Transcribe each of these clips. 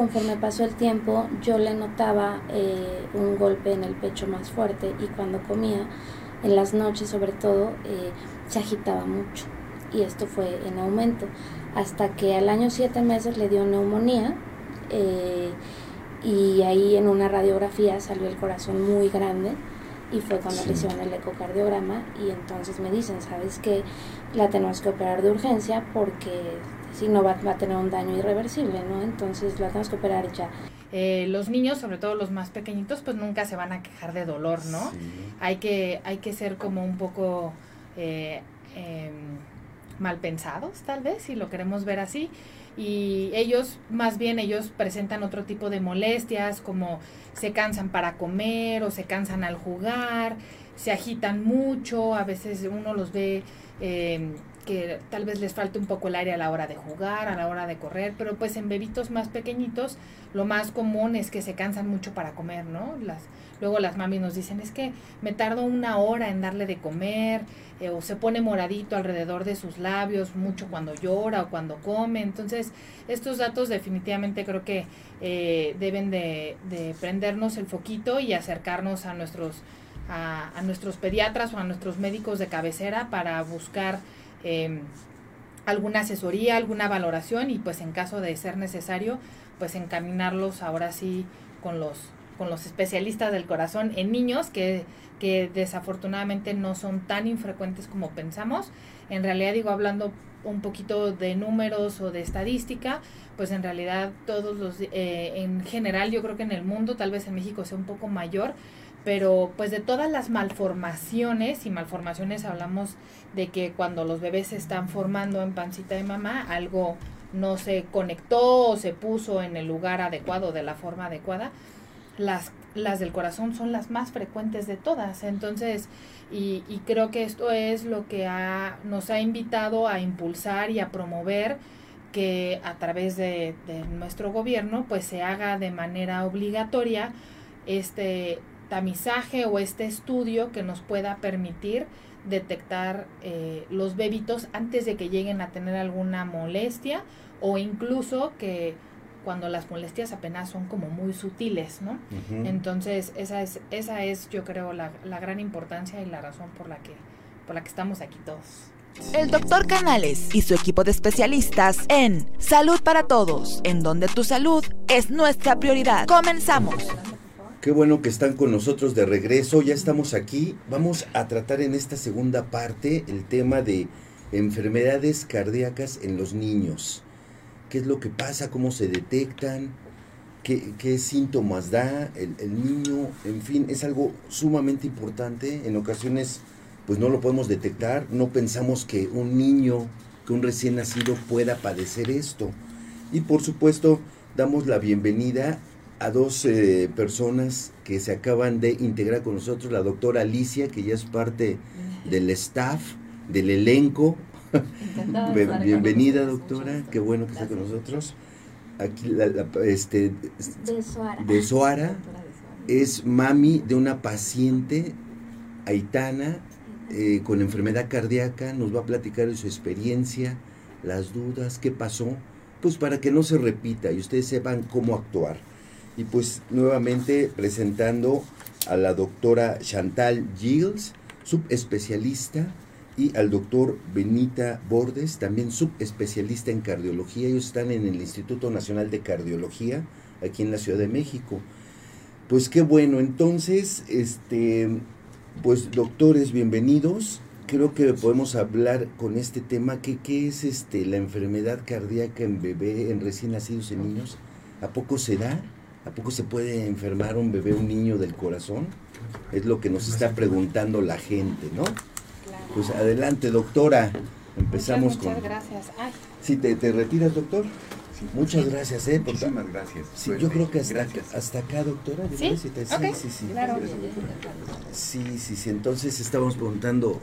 conforme pasó el tiempo, yo le notaba eh, un golpe en el pecho más fuerte y cuando comía, en las noches sobre todo, eh, se agitaba mucho. Y esto fue en aumento. Hasta que al año siete meses le dio neumonía eh, y ahí en una radiografía salió el corazón muy grande y fue cuando le hicieron el ecocardiograma y entonces me dicen, ¿sabes qué? La tenemos que operar de urgencia porque si no va, a tener un daño irreversible, ¿no? Entonces la tenemos que operar ya. Eh, los niños, sobre todo los más pequeñitos, pues nunca se van a quejar de dolor, ¿no? Hay, que, hay que ser como un poco eh, em, mal pensados, tal vez, si lo queremos ver así. Y ellos, más bien, ellos presentan otro tipo de molestias, como se cansan para comer o se cansan al jugar, se agitan mucho, a veces uno los ve... Que tal vez les falte un poco el aire a la hora de jugar, a la hora de correr, pero pues en bebitos más pequeñitos lo más común es que se cansan mucho para comer, ¿no? Las, luego las mami nos dicen, es que me tardo una hora en darle de comer, eh, o se pone moradito alrededor de sus labios mucho cuando llora o cuando come. Entonces, estos datos definitivamente creo que eh, deben de, de prendernos el foquito y acercarnos a nuestros, a nuestros pediatras o a nuestros médicos de cabecera para buscar Em, alguna asesoría, alguna valoración y pues en caso de ser necesario, pues encaminarlos ahora sí con los, con los especialistas del corazón en niños que, que desafortunadamente no son tan infrecuentes como pensamos. En realidad digo, hablando un poquito de números o de estadística, pues en realidad todos los, eh, en general yo creo que en el mundo, tal vez en México sea un poco mayor, pero pues de todas las malformaciones, y malformaciones hablamos de que cuando los bebés se están formando en pancita de mamá, algo no se conectó o se puso en el lugar adecuado, de la forma adecuada, las, las del corazón son las más frecuentes de todas. Entonces, y, y creo que esto es lo que ha, nos ha invitado a impulsar y a promover que a través de, de nuestro gobierno pues se haga de manera obligatoria este tamizaje o este estudio que nos pueda permitir detectar eh, los bebitos antes de que lleguen a tener alguna molestia o incluso que cuando las molestias apenas son como muy sutiles, ¿no? Entonces, esa es, esa es, yo creo, la, la, gran importancia y la razón por la que, por la que estamos aquí todos. El doctor Canales y su equipo de especialistas en Salud para Todos, en donde tu salud es nuestra prioridad. Comenzamos. Qué bueno que están con nosotros de regreso, ya estamos aquí. Vamos a tratar en esta segunda parte el tema de enfermedades cardíacas en los niños. ¿Qué es lo que pasa? ¿Cómo se detectan? ¿Qué, síntomas da el, el, niño? En fin, es algo sumamente importante. En ocasiones, pues no lo podemos detectar. No pensamos que un niño, que un recién nacido pueda padecer esto. Y por supuesto, damos la bienvenida a dos eh, personas que se acaban de integrar con nosotros, la doctora Alicia, que ya es parte del staff, del elenco. Bienvenida, doctora, qué bueno que está con nosotros. Aquí, la, este, de Soara. es mami de una paciente haitana eh, con enfermedad cardíaca, nos va a platicar de su experiencia, las dudas, qué pasó, pues para que no se repita y ustedes sepan cómo actuar. Y pues nuevamente presentando a la doctora Chantal Gilles, subespecialista, y al doctor Benita Bordes, también subespecialista en cardiología. Ellos están en el Instituto Nacional de Cardiología, aquí en la Ciudad de México. Pues qué bueno, entonces, este, pues doctores, bienvenidos. Creo que podemos hablar con este tema, que qué es este la enfermedad cardíaca en bebé, en recién nacidos en niños. ¿A poco se da? ¿A poco se puede enfermar un bebé, un niño del corazón? Es lo que nos está preguntando la gente, ¿no? Pues adelante, doctora. Empezamos muchas, muchas gracias. Sí, te, te, retiras, doctor? Muchas gracias, ¿eh? Muchísimas gracias. Sí, yo creo que hasta, hasta acá, doctora. ¿Sí? Sí, sí, sí. Claro. Sí, sí, sí. Entonces estábamos preguntando,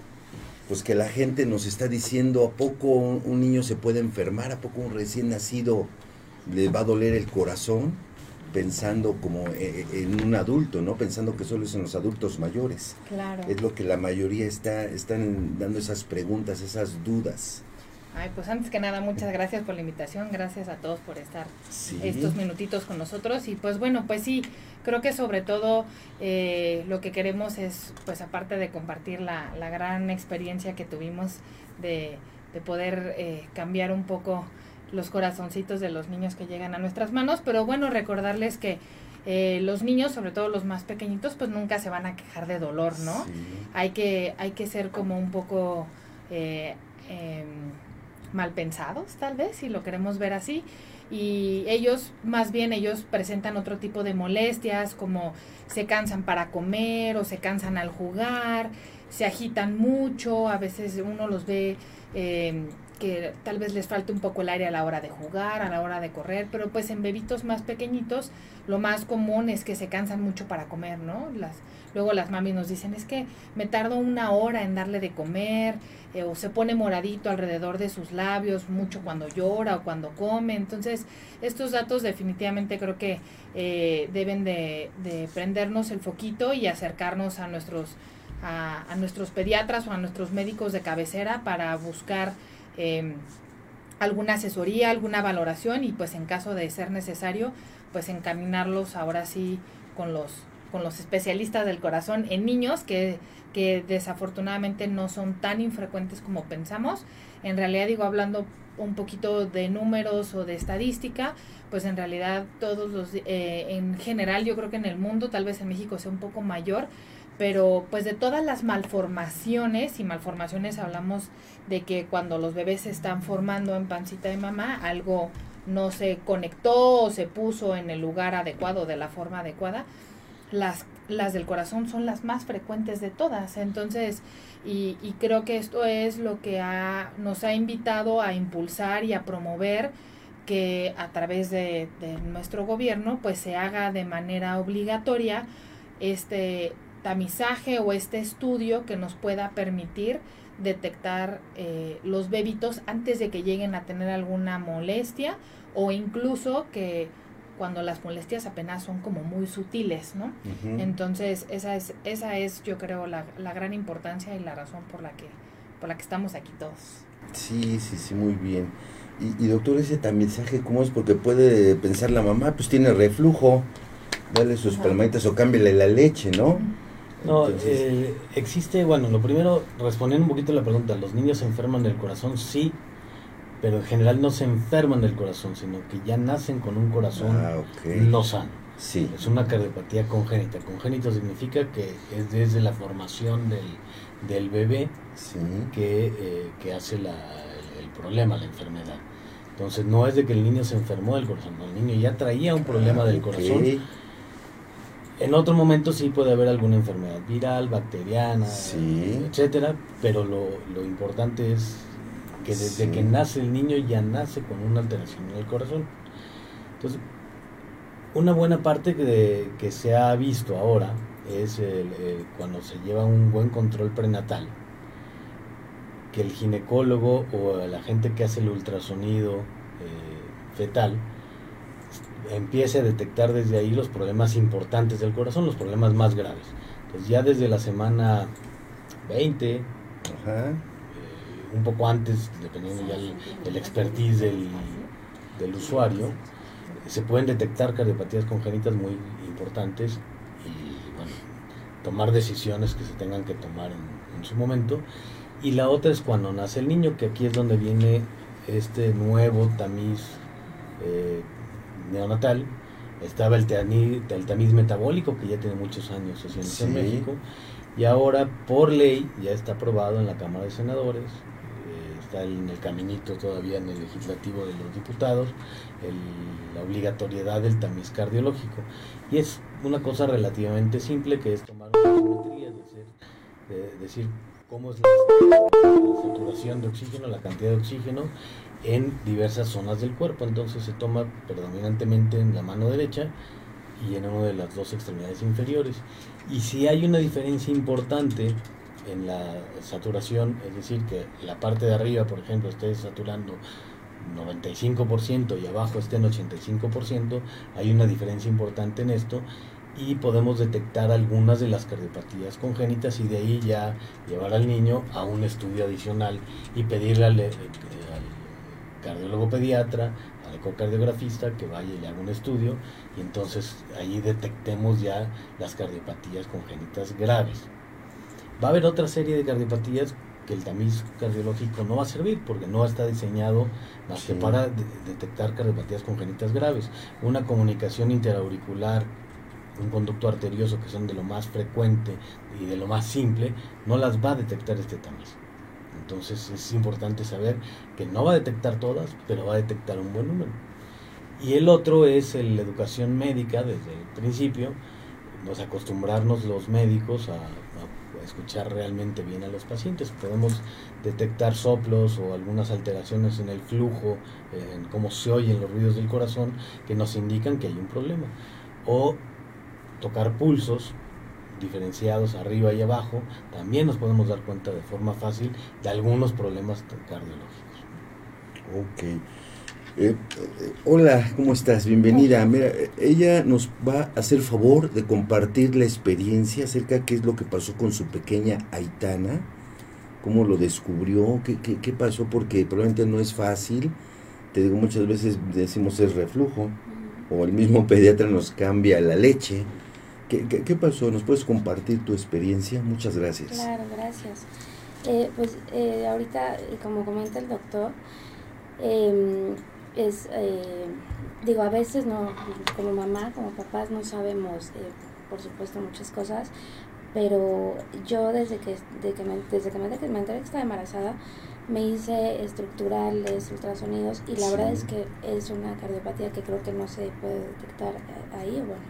pues que la gente nos está diciendo, ¿a poco un niño se puede enfermar? ¿A poco un recién nacido le va a doler el corazón? Pensando como eh, eh, en un adulto, ¿no? Pensando que solo es en los adultos mayores. Claro. Es lo que la mayoría está están dando esas preguntas, esas dudas. Ay, pues antes que nada, muchas gracias por la invitación, gracias a todos por estar estos minutitos con nosotros y pues bueno, pues sí, creo que sobre todo eh, lo que queremos es, pues aparte de compartir la, la gran experiencia que tuvimos de, de poder eh, cambiar un poco los corazoncitos de los niños que llegan a nuestras manos, pero bueno, recordarles que eh, los niños, sobre todo los más pequeñitos, pues nunca se van a quejar de dolor, ¿no? Hay, que, hay que ser como un poco eh, em, mal pensados, tal vez, si lo queremos ver así. Y ellos, más bien, ellos presentan otro tipo de molestias, como se cansan para comer o se cansan al jugar, se agitan mucho, a veces uno los ve... Eh, que tal vez les falte un poco el aire a la hora de jugar, a la hora de correr, pero pues en bebitos más pequeñitos lo más común es que se cansan mucho para comer, ¿no? Las, luego las mamis nos dicen, es que me tardo una hora en darle de comer, eh, o se pone moradito alrededor de sus labios mucho cuando llora o cuando come. Entonces, estos datos definitivamente creo que eh, deben de, de prendernos el foquito y acercarnos a nuestros, a, nuestros pediatras o a nuestros médicos de cabecera para buscar eh, alguna asesoría, alguna valoración y pues en caso de ser necesario, pues encaminarlos ahora sí con los, con los especialistas del corazón en niños que, que desafortunadamente no son tan infrecuentes como pensamos. En realidad digo, hablando un poquito de números o de estadística, pues en realidad todos los, eh, en general yo creo que en el mundo, tal vez en México sea un poco mayor, pero pues de todas las malformaciones, y malformaciones hablamos de que cuando los bebés se están formando en pancita de mamá, algo no se conectó o se puso en el lugar adecuado, de la forma adecuada, las, las del corazón son las más frecuentes de todas. Entonces, y, y creo que esto es lo que ha, nos ha invitado a impulsar y a promover que a través de, de nuestro gobierno pues se haga de manera obligatoria este tamizaje o este estudio que nos pueda permitir detectar eh, los bébitos antes de que lleguen a tener alguna molestia o incluso que cuando las molestias apenas son como muy sutiles, ¿no? Entonces, esa es, esa es, yo creo, la, la, gran importancia y la razón por la que, por la que estamos aquí todos. Sí, sí, sí, muy bien. Y, y doctor, ese tamizaje, ¿cómo es? Porque puede pensar la mamá, pues tiene reflujo, dale sus palmaditas o cámbiale la leche, ¿no? No, eh, existe, bueno, lo primero, respondiendo un poquito a la pregunta, ¿los niños se enferman del corazón? Sí, pero en general no se enferman del corazón, sino que ya nacen con un corazón ah, no sano. Sí. Es una cardiopatía congénita. Congénito significa que es desde la formación del, del bebé que, eh, que, hace la, el, problema, la enfermedad. Entonces no es de que el niño se enfermó del corazón, el niño ya traía un problema ah, del corazón en otro momento sí puede haber alguna enfermedad viral, bacteriana, etcétera, pero lo, lo, importante es que desde que nace el niño ya nace con una alteración en el corazón. Entonces, una buena parte que, que se ha visto ahora es cuando se lleva un buen control prenatal, que el ginecólogo o la gente que hace el ultrasonido eh, fetal, empiece a detectar desde ahí los problemas importantes del corazón, los problemas más graves. Entonces ya desde la semana 20, eh, un poco antes, dependiendo ya el, expertise del, del, usuario, se pueden detectar cardiopatías congénitas muy importantes y bueno, tomar decisiones que se tengan que tomar en, su momento. Y la otra es cuando nace el niño, que aquí es donde viene este nuevo tamiz eh, neonatal, estaba el, el tamiz metabólico, que ya tiene muchos años haciéndose en México, y ahora por ley ya está aprobado en la Cámara de Senadores, eh, está en el caminito todavía en el legislativo de los diputados, la obligatoriedad del tamiz cardiológico. Y es una cosa relativamente simple, que es tomar una de decir cómo es la saturación de oxígeno, la cantidad de oxígeno en diversas zonas del cuerpo. Entonces se toma predominantemente en la mano derecha y en una de las dos extremidades inferiores. Y si hay una diferencia importante en la saturación, es decir, que la parte de arriba, por ejemplo, esté saturando 95% y abajo esté en 85%, hay una diferencia importante en esto y podemos detectar algunas de las cardiopatías congénitas y de ahí ya llevar al niño a un estudio adicional y pedirle al, eh, cardiólogo pediatra, al ecocardiografista que vaya y le haga un estudio y entonces ahí detectemos ya las cardiopatías congénitas graves. Va a haber otra serie de cardiopatías que el tamiz cardiológico no va a servir porque no está diseñado más que para detectar cardiopatías congénitas graves. Una comunicación interauricular, un conducto arterioso que son de lo más frecuente y de lo más simple, no las va a detectar este tamiz. Entonces es importante saber que no va a detectar todas, pero va a detectar un buen número. Y el otro es la educación médica desde el principio, nos acostumbrarnos los médicos a escuchar realmente bien a los pacientes. Podemos detectar soplos o algunas alteraciones en el flujo, en cómo se oyen los ruidos del corazón, que nos indican que hay un problema. O tocar pulsos diferenciados arriba y abajo, también nos podemos dar cuenta de forma fácil de algunos problemas cardiológicos. Ok. Eh, eh, hola, ¿cómo estás? Bienvenida. Mira, ella nos va a hacer favor de compartir la experiencia acerca de qué es lo que pasó con su pequeña Aitana, cómo lo descubrió, qué, qué, pasó, porque probablemente no es fácil. Te digo, muchas veces decimos es reflujo, o el mismo pediatra nos cambia la leche. ¿Qué, qué, pasó? ¿Nos puedes compartir tu experiencia? Muchas gracias. Claro, gracias. Eh, pues ahorita, como comenta el doctor, eh, es, eh, digo, a veces no, como mamá, como papás no sabemos, eh, por supuesto, muchas cosas, pero yo desde que, de que me, desde que me, me enteré que estaba embarazada, me hice estructurales, ultrasonidos, y la verdad es que es una cardiopatía que creo que no se puede detectar eh, ahí, bueno.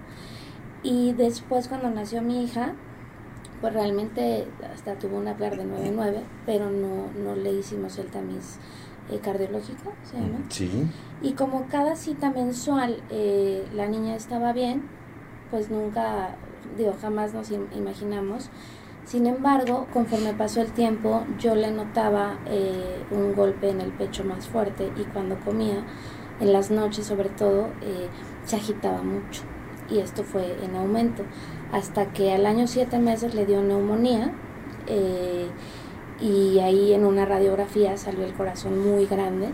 Y después cuando nació mi hija, pues realmente hasta tuvo una PLAR de 9.9, pero no, no le hicimos el tamiz eh, cardiológico, se llama. Sí. Y como cada cita mensual eh, la niña estaba bien, pues nunca, digo, jamás nos imaginamos. Sin embargo, conforme pasó el tiempo, yo le notaba eh, un golpe en el pecho más fuerte y cuando comía, en las noches sobre todo, se agitaba mucho. Y esto fue en aumento. Hasta que al año siete meses le dio neumonía y ahí en una radiografía salió el corazón muy grande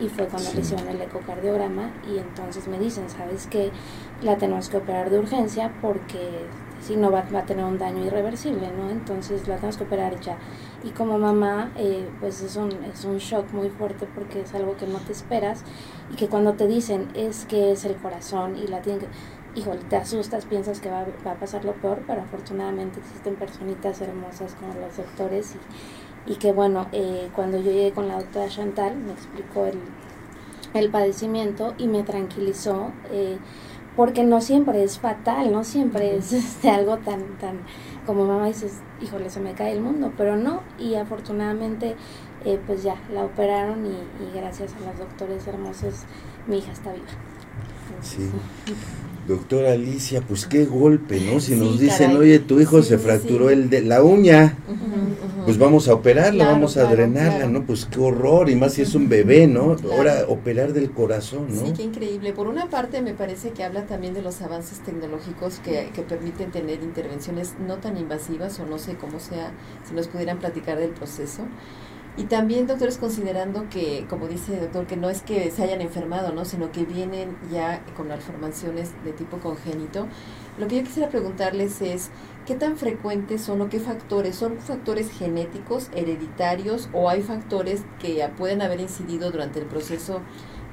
y fue cuando le hicieron el ecocardiograma y entonces me dicen, ¿sabes qué? La tenemos que operar de urgencia porque si no va, va, a tener un daño irreversible, ¿no? Entonces la tenemos que operar ya. Y como mamá, eh, pues es un, es un shock muy fuerte porque es algo que no te esperas y que cuando te dicen es que es el corazón y la tienen que... Híjole, te asustas, piensas que va, va a pasar lo peor, pero afortunadamente existen personitas hermosas como los doctores y y que bueno, eh, cuando yo llegué con la doctora Chantal me explicó el, el padecimiento y me tranquilizó, eh, porque no siempre es fatal, no siempre es este, algo tan, tan, como mamá dices, híjole, se me cae el mundo, pero no, y afortunadamente eh, pues ya la operaron y, y, gracias a los doctores hermosos mi hija está viva. Sí. Doctora Alicia, pues qué golpe, ¿no? Si nos dicen, oye, tu hijo se fracturó el de la uña, pues vamos a operarla, vamos a drenarla, ¿no? Pues qué horror, y más si es un bebé, ¿no? Ahora operar del corazón, ¿no? Sí, qué increíble. Por una parte me parece que habla también de los avances tecnológicos que, que permiten tener intervenciones no tan invasivas, o no sé cómo sea, si nos pudieran platicar del proceso. Y también, doctores, considerando que, como dice el doctor, que no es que se hayan enfermado, ¿no? sino que vienen ya con malformaciones de tipo congénito, lo que yo quisiera preguntarles es, ¿qué tan frecuentes son o qué factores? ¿Son factores genéticos, hereditarios o hay factores que pueden haber incidido durante el proceso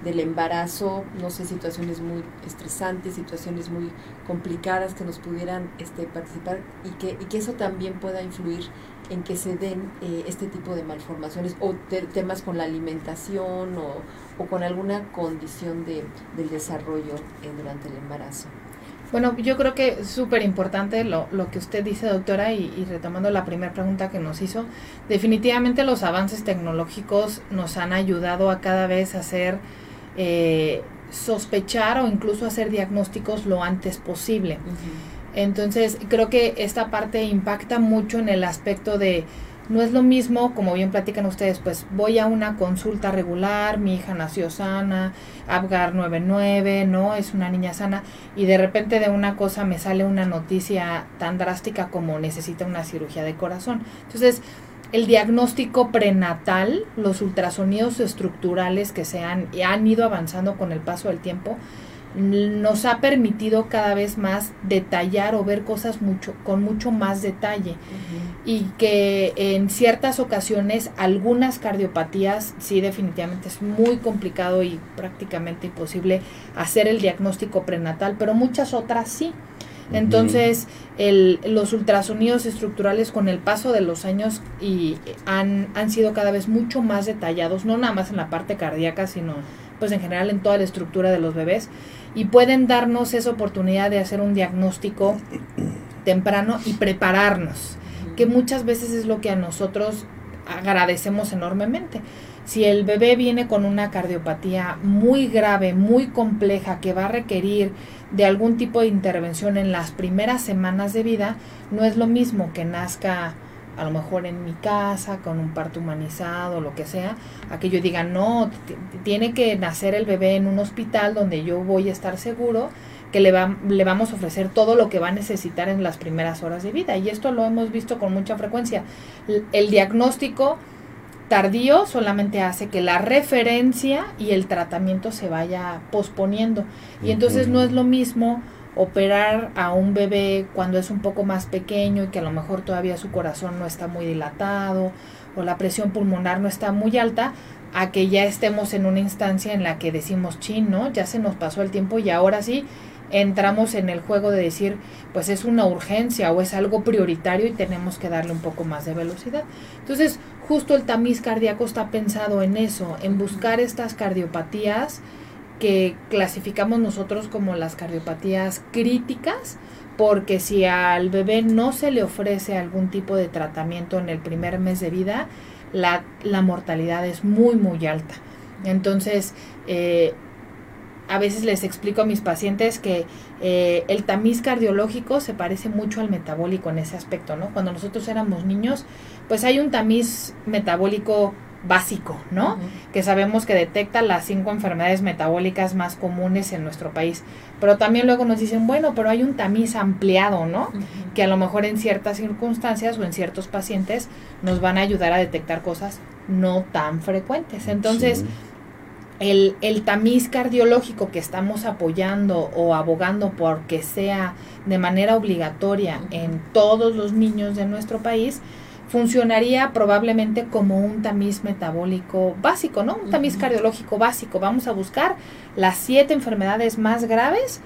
del embarazo, no sé, situaciones muy estresantes, situaciones muy complicadas que nos pudieran este, participar y que, y que eso también pueda influir en que se den eh, este tipo de malformaciones o temas con la alimentación o, o con alguna condición de, del desarrollo eh, durante el embarazo. Bueno, yo creo que es súper importante lo, lo, que usted dice, doctora, y, retomando la primera pregunta que nos hizo, definitivamente los avances tecnológicos nos han ayudado a cada vez hacer, eh, sospechar o incluso hacer diagnósticos lo antes posible. Entonces, creo que esta parte impacta mucho en el aspecto de, no es lo mismo, como bien platican ustedes, pues voy a una consulta regular, mi hija nació sana, Abgar 99, ¿no? Es una niña sana, y de repente de una cosa me sale una noticia tan drástica como necesita una cirugía de corazón. Entonces, el diagnóstico prenatal, los ultrasonidos estructurales que se han, han ido avanzando con el paso del tiempo, nos ha permitido cada vez más detallar o ver cosas mucho con mucho más detalle. Y que en ciertas ocasiones algunas cardiopatías sí definitivamente es muy complicado y prácticamente imposible hacer el diagnóstico prenatal pero muchas otras sí. Entonces el, los ultrasonidos estructurales con el paso de los años y han, han sido cada vez mucho más detallados no nada más en la parte cardíaca sino pues en general en toda la estructura de los bebés y pueden darnos esa oportunidad de hacer un diagnóstico temprano y prepararnos, que muchas veces es lo que a nosotros agradecemos enormemente. Si el bebé viene con una cardiopatía muy grave, muy compleja, que va a requerir de algún tipo de intervención en las primeras semanas de vida, no es lo mismo que nazca a lo mejor en mi casa, con un parto humanizado, lo que sea, a que yo diga, no, tiene que nacer el bebé en un hospital donde yo voy a estar seguro que le, va, le vamos a ofrecer todo lo que va a necesitar en las primeras horas de vida. Y esto lo hemos visto con mucha frecuencia. El, diagnóstico tardío solamente hace que la referencia y el tratamiento se vaya posponiendo. Y entonces no es lo mismo operar a un bebé cuando es un poco más pequeño y que a lo mejor todavía su corazón no está muy dilatado o la presión pulmonar no está muy alta, a que ya estemos en una instancia en la que decimos, chin, ¿no? Ya se nos pasó el tiempo y ahora sí entramos en el juego de decir, pues es una urgencia o es algo prioritario y tenemos que darle un poco más de velocidad. Entonces, justo el tamiz cardíaco está pensado en eso, en buscar estas cardiopatías que clasificamos nosotros como las cardiopatías críticas, porque si al bebé no se le ofrece algún tipo de tratamiento en el primer mes de vida, la, mortalidad es muy, muy alta. Entonces, eh, a veces les explico a mis pacientes que eh, el tamiz cardiológico se parece mucho al metabólico en ese aspecto, ¿no? Cuando nosotros éramos niños, pues hay un tamiz metabólico básico, ¿no? Que sabemos que detecta las cinco enfermedades metabólicas más comunes en nuestro país. Pero también luego nos dicen, bueno, pero hay un tamiz ampliado, ¿no? Que a lo mejor en ciertas circunstancias o en ciertos pacientes nos van a ayudar a detectar cosas no tan frecuentes. Entonces, el, el tamiz cardiológico que estamos apoyando o abogando por que sea de manera obligatoria en todos los niños de nuestro país, funcionaría probablemente como un tamiz metabólico básico, ¿no? Un tamiz cardiológico básico. Vamos a buscar las siete enfermedades más graves,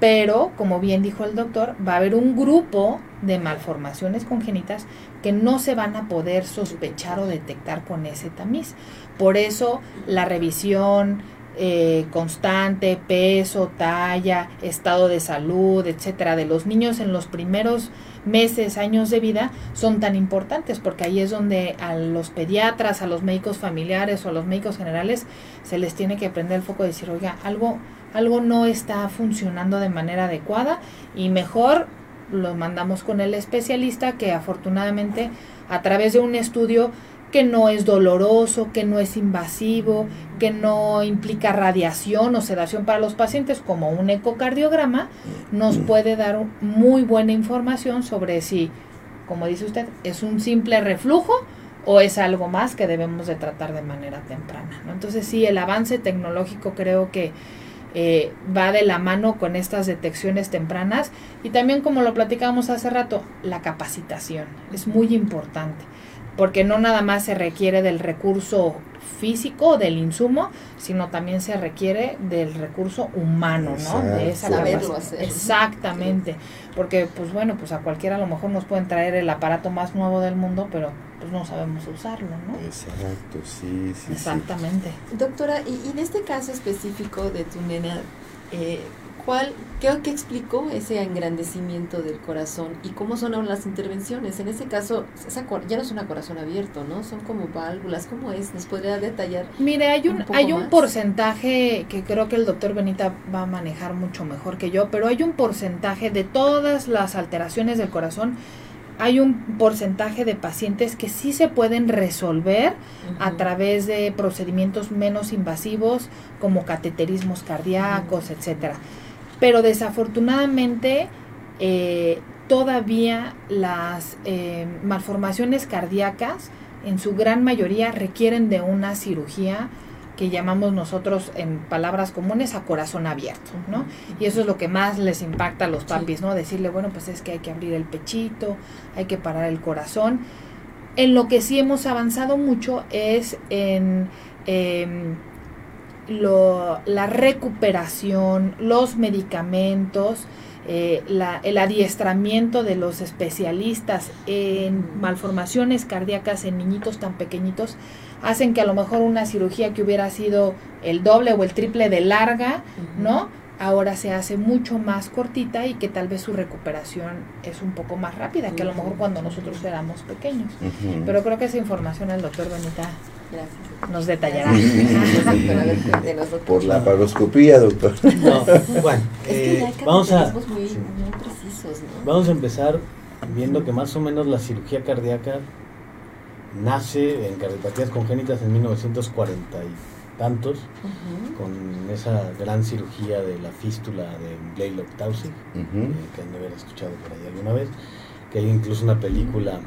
pero como bien dijo el doctor, va a haber un grupo de malformaciones congénitas que no se van a poder sospechar o detectar con ese tamiz. Por eso la revisión eh, constante, peso, talla, estado de salud, etcétera, de los niños en los primeros meses, años de vida son tan importantes, porque ahí es donde a los pediatras, a los médicos familiares o a los médicos generales se les tiene que prender el foco de decir, oiga, algo, algo no está funcionando de manera adecuada y mejor lo mandamos con el especialista que afortunadamente a través de un estudio que no es doloroso, que no es invasivo, que no implica radiación o sedación para los pacientes como un ecocardiograma, nos puede dar muy buena información sobre si, como dice usted, es un simple reflujo o es algo más que debemos de tratar de manera temprana. Entonces sí, el avance tecnológico creo que eh, va de la mano con estas detecciones tempranas y también como lo platicábamos hace rato, la capacitación es muy importante porque no nada más se requiere del recurso físico del insumo, sino también se requiere del recurso humano, ¿no? De esa hacer. Exactamente, porque pues bueno, pues a cualquiera a lo mejor nos pueden traer el aparato más nuevo del mundo, pero pues no sabemos usarlo, ¿no? Exacto, sí, sí. Exactamente. Doctora, y, en este caso específico de tu nena, eh, ¿Cuál, qué, qué, explicó ese engrandecimiento del corazón y cómo son ahora las intervenciones? En este caso, esa, ya no es un corazón abierto, ¿no? Son como válvulas. ¿Cómo es? ¿Nos podría detallar? Mire, hay un, hay un porcentaje que creo que el doctor Benita va a manejar mucho mejor que yo, pero hay un porcentaje de todas las alteraciones del corazón hay un porcentaje de pacientes que sí se pueden resolver a través de procedimientos menos invasivos como cateterismos cardíacos, etcétera pero desafortunadamente eh, todavía las eh, malformaciones cardíacas en su gran mayoría requieren de una cirugía que llamamos nosotros en palabras comunes a corazón abierto, ¿no? Y eso es lo que más les impacta a los papis, ¿no? Decirle, bueno, pues es que hay que abrir el pechito, hay que parar el corazón. En lo que sí hemos avanzado mucho es en em, la recuperación, los medicamentos, eh, el adiestramiento de los especialistas en malformaciones cardíacas en niñitos tan pequeñitos hacen que a lo mejor una cirugía que hubiera sido el doble o el triple de larga, ¿no? Ahora se hace mucho más cortita y que tal vez su recuperación es un poco más rápida que a lo mejor cuando nosotros éramos pequeños. Pero creo que esa información el doctor Benita nos detallará. Por la paroscopía, doctor. bueno, eh, vamos a vamos a empezar viendo que más o menos la cirugía cardíaca nace en cardiopatías congénitas en 1940 y tantos, con esa gran cirugía de la fístula de Blaylock Tausig, eh, que han de haber escuchado por ahí alguna vez, que hay incluso una película,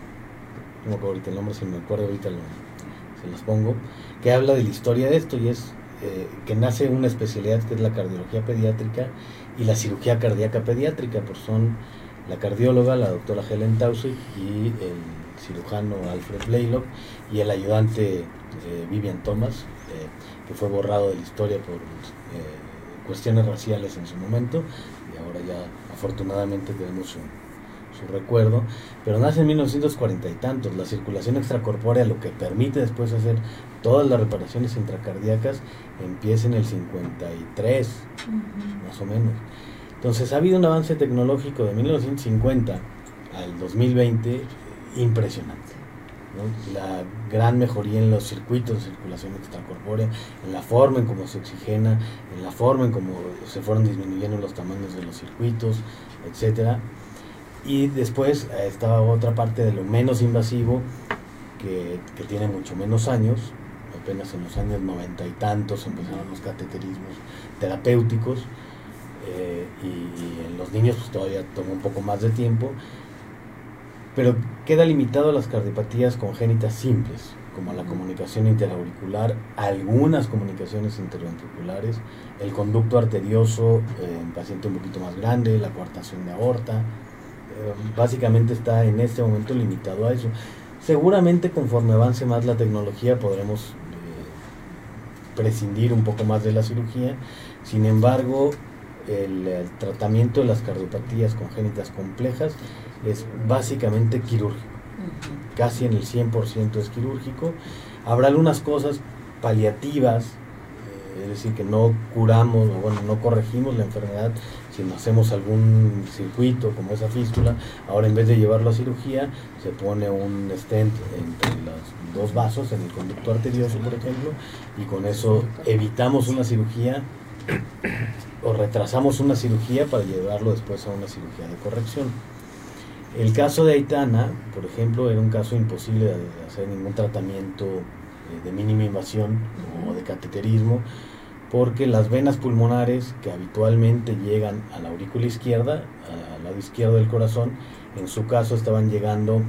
no me acuerdo ahorita el nombre, si me acuerdo ahorita se los pongo, que habla de la historia de esto y es eh, que nace una especialidad que es la cardiología pediátrica y la cirugía cardíaca pediátrica, pues son la cardióloga, la doctora Helen Tausig y el cirujano Alfred Blaylock y el ayudante eh, Vivian Thomas, eh, que fue borrado de la historia por cuestiones raciales en su momento y ahora ya afortunadamente tenemos su, su, recuerdo, pero nace en 1940 y tantos, la circulación extracorpórea lo que permite después hacer todas las reparaciones intracardíacas empieza en el 53, más o menos. Entonces ha habido un avance tecnológico de 1950 al 2020 impresionante. La gran mejoría en los circuitos de circulación extracorpórea, en la forma en cómo se oxigena, en la forma en cómo se fueron disminuyendo los tamaños de los circuitos, etcétera. Y después eh, estaba otra parte de lo menos invasivo, que, que tiene mucho menos años, apenas en los años noventa y tantos empezaron los cateterismos terapéuticos, eh, y, en los niños pues todavía toma un poco más de tiempo, pero queda limitado a las cardiopatías congénitas simples, como la comunicación interauricular, algunas comunicaciones interventriculares, el conducto arterioso en paciente un poquito más grande, la coartación de aorta, eh, básicamente está en este momento limitado a eso. Seguramente conforme avance más la tecnología podremos eh, prescindir un poco más de la cirugía, sin embargo el, tratamiento de las cardiopatías congénitas complejas es básicamente quirúrgico. Casi en el 100% es quirúrgico. Habrá algunas cosas paliativas, eh, es decir, que no curamos o bueno, no corregimos la enfermedad, no hacemos algún circuito como esa fístula, ahora en vez de llevarlo a cirugía, se pone un stent entre los dos vasos en el conducto arterioso, por ejemplo, y con eso evitamos una cirugía o retrasamos una cirugía para llevarlo después a una cirugía de corrección. El caso de Aitana, por ejemplo, era un caso imposible de hacer ningún tratamiento eh, de mínima invasión o de cateterismo, porque las venas pulmonares que habitualmente llegan a la aurícula izquierda, al lado izquierdo del corazón, en su caso estaban llegando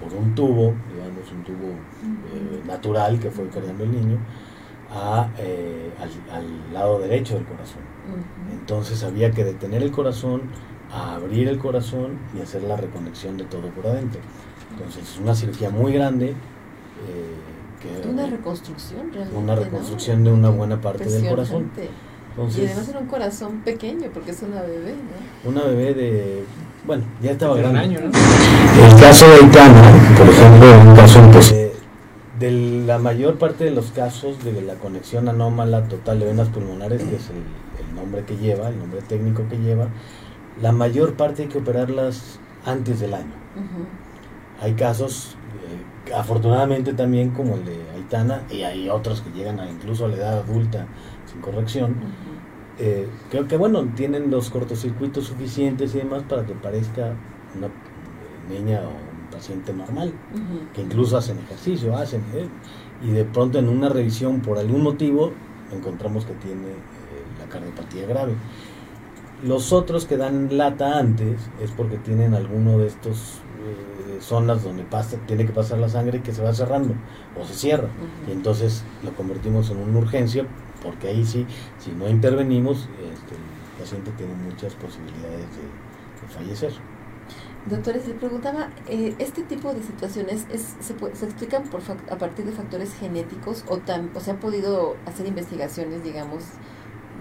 por un tubo, digamos un tubo eh, natural que fue cargando el niño, eh, al, lado derecho del corazón. Entonces había que detener el corazón, abrir el corazón y hacer la reconexión de todo por adentro. Entonces es una cirugía muy grande. Eh, una reconstrucción realmente. Una reconstrucción de una buena parte del corazón. y además era un corazón pequeño porque es una bebé, Una bebé de bueno, ya estaba grande. Año, El caso de Itana, por ejemplo, un caso imposible de la mayor parte de los casos de la conexión anómala total de venas pulmonares, que es el, nombre que lleva, el nombre técnico que lleva, la mayor parte hay que operarlas antes del año. Hay casos, eh, afortunadamente también como el de Aitana, y hay otros que llegan a incluso a la edad adulta sin corrección. Eh, creo que bueno, tienen los cortocircuitos suficientes y demás para que parezca una niña o paciente normal, que incluso hacen ejercicio, hacen, ¿eh? y de pronto en una revisión por algún motivo encontramos que tiene eh, la cardiopatía grave. Los otros que dan lata antes es porque tienen alguno de estos zonas donde pasa, tiene que pasar la sangre que se va cerrando o se cierra. Y entonces lo convertimos en una urgencia porque ahí sí, si no intervenimos, este, el paciente tiene muchas posibilidades de, fallecer. Doctores, le preguntaba, eh, ¿este tipo de situaciones es, se, se explican por a partir de factores genéticos o, tan, o se han podido hacer investigaciones, digamos,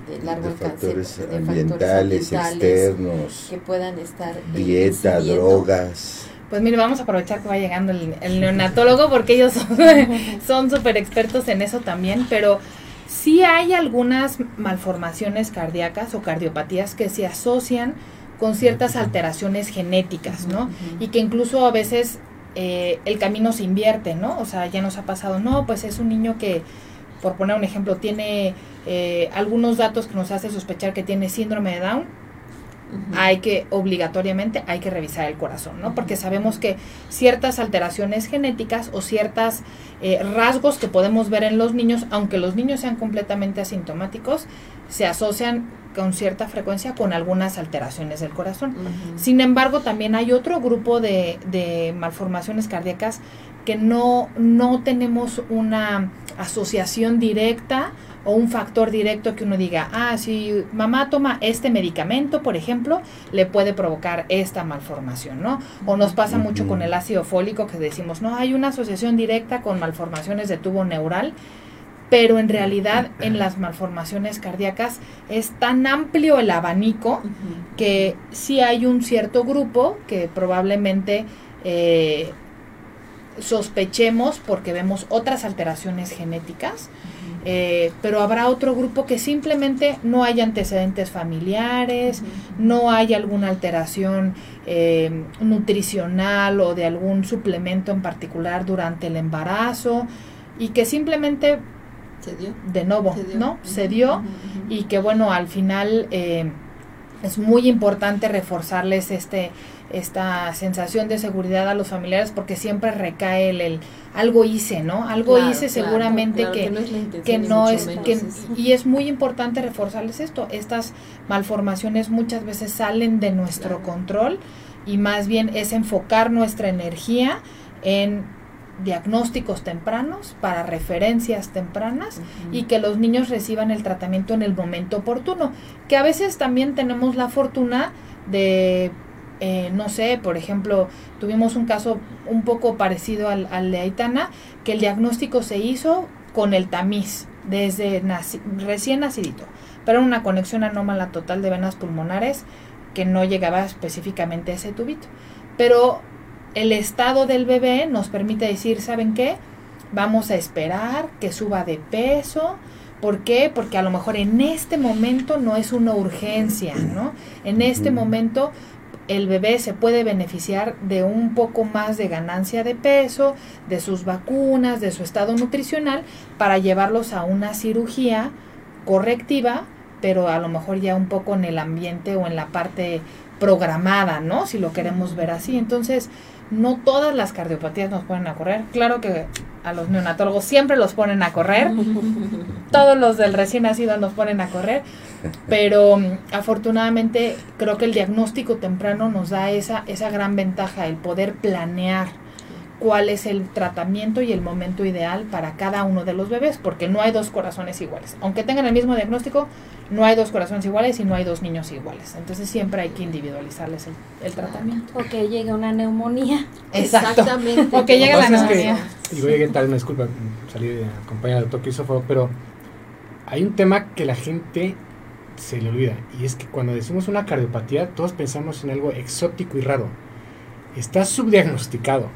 de largo alcance, factores ambientales, externos, que puedan estar dieta, drogas. Pues mire, vamos a aprovechar que va llegando el, neonatólogo porque ellos son súper expertos en eso también, pero sí hay algunas malformaciones cardíacas o cardiopatías que se asocian con ciertas alteraciones genéticas, ¿no? Y que incluso a veces eh, el camino se invierte, ¿no? O sea, ya nos ha pasado, no, pues es un niño que, por poner un ejemplo, tiene eh, algunos datos que nos hace sospechar que tiene síndrome de Down, hay que obligatoriamente hay que revisar el corazón, ¿no? Porque sabemos que ciertas alteraciones genéticas o ciertos eh, rasgos que podemos ver en los niños, aunque los niños sean completamente asintomáticos, se asocian con cierta frecuencia con algunas alteraciones del corazón. Sin embargo, también hay otro grupo de, de malformaciones cardíacas que no, no tenemos una asociación directa o un factor directo que uno diga, ah, si mamá toma este medicamento, por ejemplo, le puede provocar esta malformación, ¿no? O nos pasa mucho con el ácido fólico que decimos, no, hay una asociación directa con malformaciones de tubo neural, pero en realidad en las malformaciones cardíacas es tan amplio el abanico que sí hay un cierto grupo que probablemente eh, sospechemos porque vemos otras alteraciones genéticas eh, pero habrá otro grupo que simplemente no hay antecedentes familiares, no hay alguna alteración eh, nutricional o de algún suplemento en particular durante el embarazo y que simplemente se dio. de nuevo, ¿no? Se dio y que bueno, al final eh, es muy importante reforzarles este esta sensación de seguridad a los familiares porque siempre recae el, algo hice, ¿no? Algo hice seguramente que, que, no es, que, y es muy importante reforzarles esto, estas malformaciones muchas veces salen de nuestro control y más bien es enfocar nuestra energía en diagnósticos tempranos, para referencias tempranas y que los niños reciban el tratamiento en el momento oportuno, que a veces también tenemos la fortuna de eh, no sé, por ejemplo, tuvimos un caso un poco parecido al, de Aitana, que el diagnóstico se hizo con el tamiz, desde recién nacidito, pero una conexión anómala total de venas pulmonares que no llegaba específicamente a ese tubito. Pero el estado del bebé nos permite decir, ¿saben qué? Vamos a esperar que suba de peso, ¿Por qué? Porque a lo mejor en este momento no es una urgencia, ¿no? En este momento el bebé se puede beneficiar de un poco más de ganancia de peso, de sus vacunas, de su estado nutricional, para llevarlos a una cirugía correctiva, pero a lo mejor ya un poco en el ambiente o en la parte programada, ¿no? Si lo queremos ver así. Entonces, no todas las cardiopatías nos ponen a correr. Claro que a los neonatólogos siempre los ponen a correr. Todos los del recién nacido nos ponen a correr. Pero mm, afortunadamente creo que el diagnóstico temprano nos da esa, esa gran ventaja, el poder planear cuál es el tratamiento y el momento ideal para cada uno de los bebés, porque no hay dos corazones iguales. Aunque tengan el mismo diagnóstico, no hay dos corazones iguales y no hay dos niños iguales. Entonces siempre hay que individualizarles el, tratamiento. O que llegue una neumonía. Exactamente. o que llegue la neumonía. y voy a llegué una disculpa, salí de acompañar al doctor Crisóforo, pero hay un tema que la gente se le olvida, y es que cuando decimos una cardiopatía, todos pensamos en algo exótico y raro. Está subdiagnosticado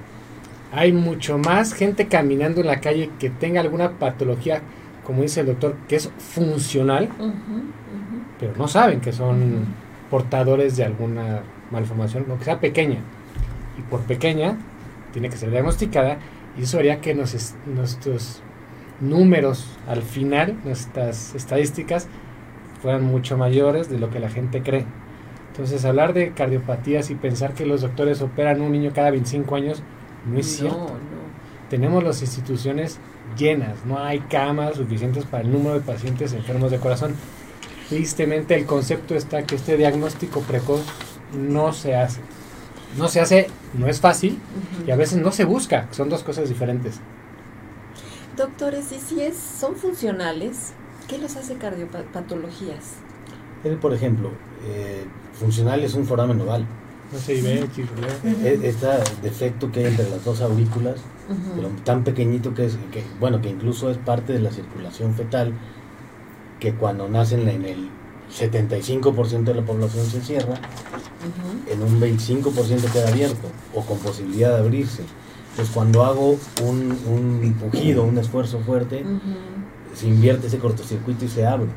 hay mucho más gente caminando en la calle que tenga alguna patología, como dice el doctor, que es funcional, pero no saben que son portadores de alguna malformación, aunque sea pequeña. Y por pequeña, tiene que ser diagnosticada, y eso haría que nuestros números al final, nuestras estadísticas, fueran mucho mayores de lo que la gente cree. Entonces, hablar de cardiopatías y pensar que los doctores operan un niño cada 25 años, no es cierto. Tenemos las instituciones llenas, no hay camas suficientes para el número de pacientes enfermos de corazón. Tristemente el concepto está que este diagnóstico precoz no se hace. no se hace, no es fácil y a veces no se busca, son dos cosas diferentes. Doctores, y si es, son funcionales, ¿qué los hace cardiopatologías? Por ejemplo, eh, funcional es un foramen oval. No se ve, Este defecto que hay entre las dos aurículas, tan pequeñito que es, que, bueno, que incluso es parte de la circulación fetal, que cuando nacen en el 75% de la población se cierra, en un 25% queda abierto o con posibilidad de abrirse. Pues cuando hago un, un empujido, un esfuerzo fuerte, se invierte ese cortocircuito y se abre.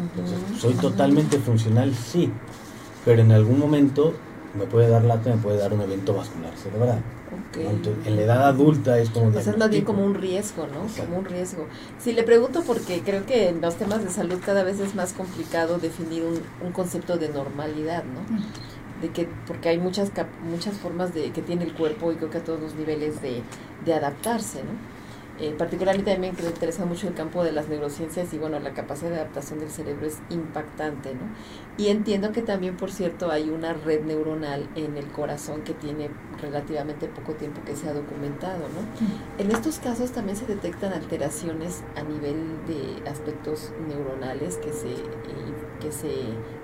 Entonces, soy totalmente funcional, sí, pero en algún momento me puede dar lata, me puede dar un evento vascular cerebral. en la edad adulta es como... Pues es más bien como un riesgo, ¿no? Como un riesgo. Si le pregunto porque creo que en los temas de salud cada vez es más complicado definir un, un concepto de normalidad, ¿no? de que porque hay muchas muchas formas de que tiene el cuerpo y creo que a todos los niveles de, de adaptarse, ¿no? Eh, particularmente a mí me interesa mucho el campo de las neurociencias y bueno, la capacidad de adaptación del cerebro es impactante, ¿no? Y entiendo que también, por cierto, hay una red neuronal en el corazón que tiene relativamente poco tiempo que se ha documentado, ¿no? En estos casos también se detectan alteraciones a nivel de aspectos neuronales que se, eh, que se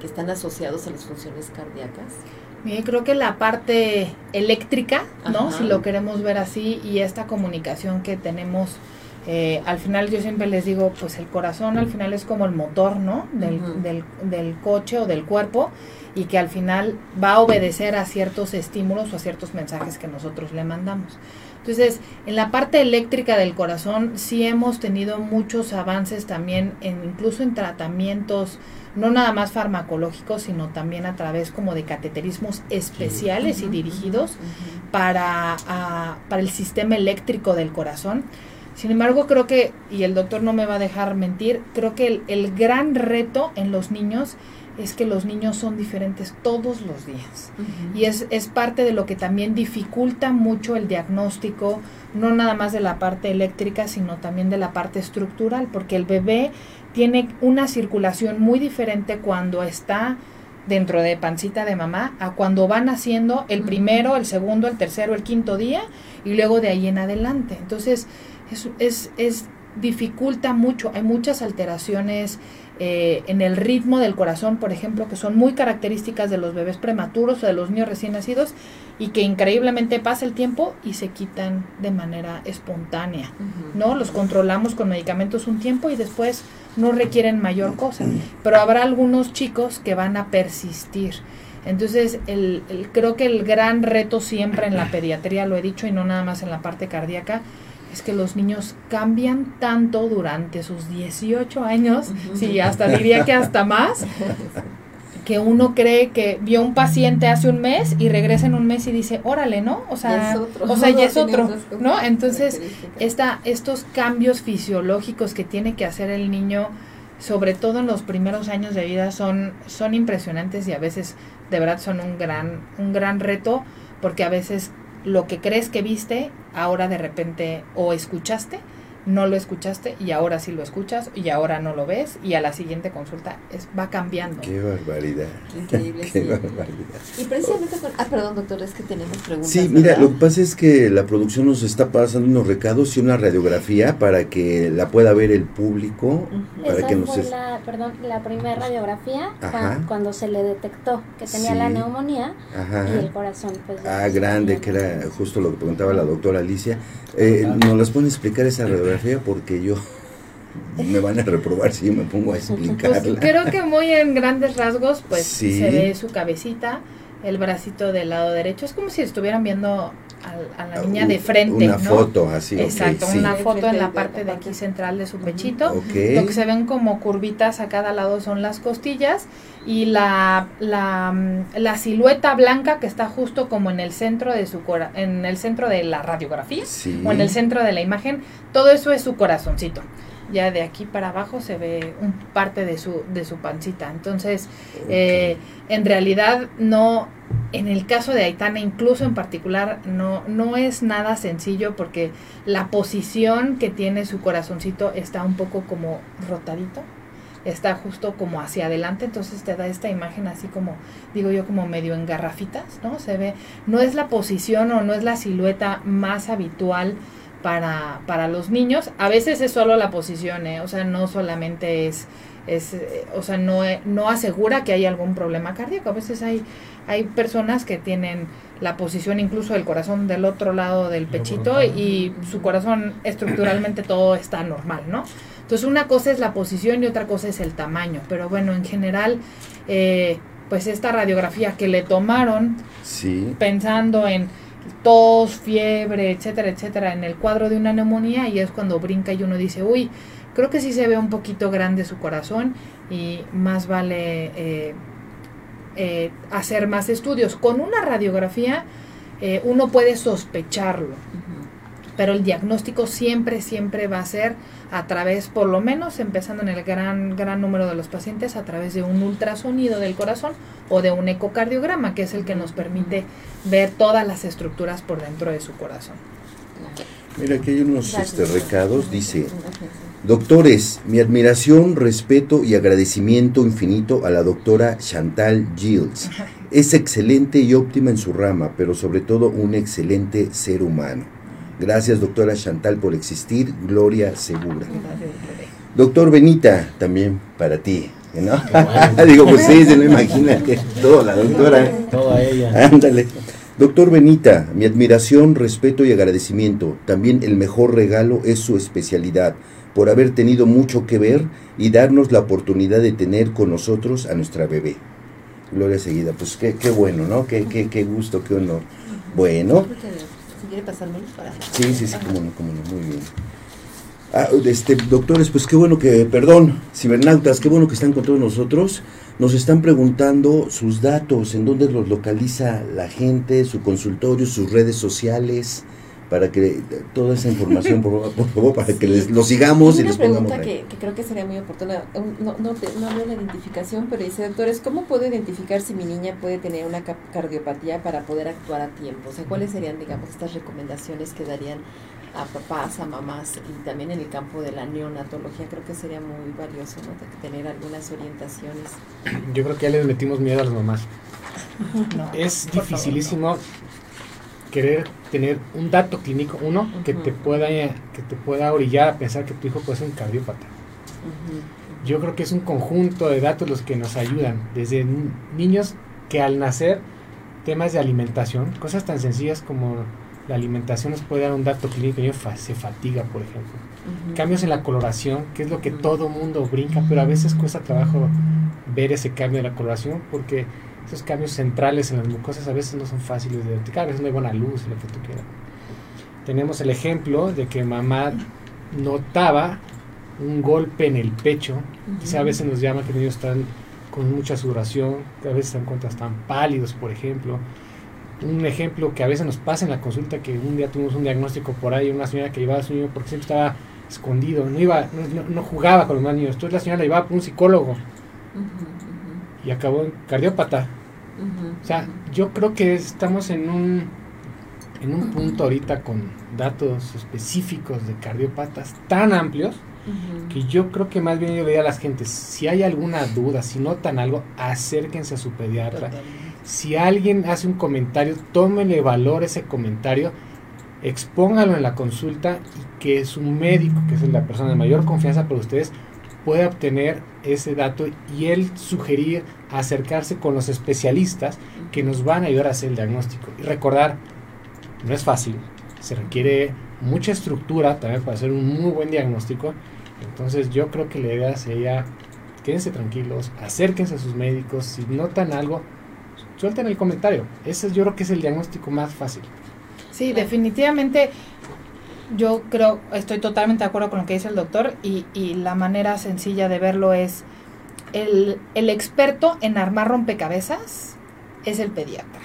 que están asociados a las funciones cardíacas. Bien, creo que la parte eléctrica, ¿no? Si lo queremos ver así, y esta comunicación que tenemos, eh, al final yo siempre les digo, pues el corazón al final es como el motor, ¿no? Del, del, del coche o del cuerpo, y que al final va a obedecer a ciertos estímulos o a ciertos mensajes que nosotros le mandamos. Entonces, en la parte eléctrica del corazón sí hemos tenido muchos avances también, en, incluso en tratamientos no nada más farmacológicos, sino también a través como de cateterismos especiales y dirigidos para, para el sistema eléctrico del corazón. Sin embargo, creo que, y el doctor no me va a dejar mentir, creo que el, gran reto en los niños es que los niños son diferentes todos los días. Y es, es parte de lo que también dificulta mucho el diagnóstico, no nada más de la parte eléctrica, sino también de la parte estructural, porque el bebé tiene una circulación muy diferente cuando está dentro de pancita de mamá a cuando van haciendo el primero, el segundo, el tercero, el quinto día y luego de ahí en adelante. Entonces, es, es, es dificulta mucho, hay muchas alteraciones eh, en el ritmo del corazón, por ejemplo, que son muy características de los bebés prematuros o de los niños recién nacidos y que increíblemente pasa el tiempo y se quitan de manera espontánea, ¿no? Los controlamos con medicamentos un tiempo y después no requieren mayor cosa, pero habrá algunos chicos que van a persistir. Entonces, el, creo que el gran reto siempre en la pediatría, lo he dicho, y no nada más en la parte cardíaca, es que los niños cambian tanto durante sus 18 años, sí, hasta diría que hasta más, que uno cree que vio un paciente hace un mes y regresa en un mes y dice, órale, ¿no? O sea, o sea, ya es otro, ¿no? Entonces, esta, estos cambios fisiológicos que tiene que hacer el niño, sobre todo en los primeros años de vida, son, son impresionantes y a veces de verdad son un gran, un gran reto, porque a veces lo que crees que viste, ahora de repente o escuchaste, no lo escuchaste y ahora sí lo escuchas y ahora no lo ves y a la siguiente consulta es, va cambiando. Qué barbaridad. increíble, Qué barbaridad. Y precisamente con, ah, perdón, doctor, es que tenemos preguntas. Sí, mira, lo que pasa es que la producción nos está pasando unos recados y una radiografía para que la pueda ver el público. para Esa que fue la, perdón, la primera radiografía cuando, se le detectó que tenía la neumonía y el corazón. Pues, ah, grande, que era justo lo que preguntaba la doctora Alicia. Eh, ¿Nos las pueden explicar esa radiografía? Porque yo me van a reprobar si yo me pongo a explicarla. Pues, creo que muy en grandes rasgos, pues se ve su cabecita, el bracito del lado derecho. Es como si estuvieran viendo a, la niña de frente. Una foto así. Exacto, una foto en la parte de aquí central de su pechito. Lo que se ven como curvitas a cada lado son las costillas y la, la, la silueta blanca que está justo como en el centro de su en el centro de la radiografía o en el centro de la imagen, todo eso es su corazoncito ya de aquí para abajo se ve un parte de su, de su pancita. Entonces, eh, en realidad no, en el caso de Aitana incluso en particular, no, no es nada sencillo porque la posición que tiene su corazoncito está un poco como rotadito. está justo como hacia adelante, entonces te da esta imagen así como, digo yo, como medio en garrafitas, ¿no? Se ve, no es la posición o no es la silueta más habitual para, para los niños, a veces es solo la posición, ¿eh? o sea, no solamente es, es eh, o sea, no, no asegura que hay algún problema cardíaco, a veces hay, hay personas que tienen la posición incluso del corazón del otro lado del pechito y su corazón estructuralmente todo está normal, ¿no? Entonces una cosa es la posición y otra cosa es el tamaño, pero bueno, en general, eh, pues esta radiografía que le tomaron, pensando en tos, fiebre, etcétera, etcétera, en el cuadro de una neumonía y es cuando brinca y uno dice, uy, creo que sí se ve un poquito grande su corazón y más vale eh, eh, hacer más estudios. Con una radiografía uno puede sospecharlo, pero el diagnóstico siempre, siempre va a ser a través, por lo menos empezando en el gran, gran número de los pacientes, a través de un ultrasonido del corazón o de un ecocardiograma, que es el que nos permite ver todas las estructuras por dentro de su corazón. Mira, aquí hay unos este, recados, dice, doctores, mi admiración, respeto y agradecimiento infinito a la doctora Chantal Gilles. Es excelente y óptima en su rama, pero sobre todo un excelente ser humano. Gracias, doctora Chantal, por existir. Gloria segura. Doctor Benita, también para ti. ¿no? Digo, pues sí, se lo imagina que toda la doctora. Toda ella. Ándale. Doctor Benita, mi admiración, respeto y agradecimiento. También el mejor regalo es su especialidad, por haber tenido mucho que ver y darnos la oportunidad de tener con nosotros a nuestra bebé. Gloria seguida. Pues qué, qué bueno, ¿no? Qué, qué, qué gusto, qué honor. Bueno quiere pasármelos para... Sí, sí, sí, cómo no, cómo no, muy bien. Ah, este, doctores, pues qué bueno que, perdón, cibernautas, qué bueno que están con todos nosotros. Nos están preguntando sus datos, en dónde los localiza la gente, su consultorio, sus redes sociales para que toda esa información, por, favor, para que les, lo sigamos y les pongamos. Una pregunta que, creo que sería muy oportuna. No, no, no veo la identificación, pero dice, doctores, ¿cómo puedo identificar si mi niña puede tener una cardiopatía para poder actuar a tiempo? O sea, ¿cuáles serían, digamos, estas recomendaciones que darían a papás, a mamás y también en el campo de la neonatología? Creo que sería muy valioso, ¿no? tener algunas orientaciones. Yo creo que ya les metimos miedo a las mamás. es dificilísimo querer tener un dato clínico, uno, que, te pueda, que te pueda orillar a pensar que tu hijo puede ser un cardiópata. Yo creo que es un conjunto de datos los que nos ayudan, desde niños que al nacer, temas de alimentación, cosas tan sencillas como la alimentación nos puede dar un dato clínico, se fatiga, por ejemplo. Cambios en la coloración, que es lo que todo mundo brinca, pero a veces cuesta trabajo ver ese cambio en la coloración porque esos cambios centrales en las mucosas a veces no son fáciles de detectar, a veces no hay buena luz, lo que tú quieras. Tenemos el ejemplo de que mamá notaba un golpe en el pecho, quizá a veces nos llama que los niños están con mucha sudoración, que a veces se dan cuenta están pálidos, por ejemplo. Un ejemplo que a veces nos pasa en la consulta, que un día tuvimos un diagnóstico por ahí, una señora que llevaba a su niño porque siempre estaba escondido, no iba, no, jugaba con los más niños, entonces la señora la llevaba por un psicólogo y acabó en cardiópata. o sea, yo creo que estamos en un, en un punto ahorita con datos específicos de cardiópatas tan amplios que yo creo que más bien yo veía a las gentes, si hay alguna duda, si notan algo, acérquense a su pediatra. Si alguien hace un comentario, tómenle valor ese comentario, expóngalo en la consulta y que su médico, que es la persona de mayor confianza para ustedes, puede obtener ese dato y él sugerir acercarse con los especialistas que nos van a ayudar a hacer el diagnóstico. Y recordar, no es fácil, se requiere mucha estructura también para hacer un muy buen diagnóstico. Entonces yo creo que la idea sería, quédense tranquilos, acérquense a sus médicos, si notan algo, suelten el comentario. Ese yo creo que es el diagnóstico más fácil. Sí, definitivamente yo creo, estoy totalmente de acuerdo con lo que dice el doctor y, y la manera sencilla de verlo es el, el, experto en armar rompecabezas es el pediatra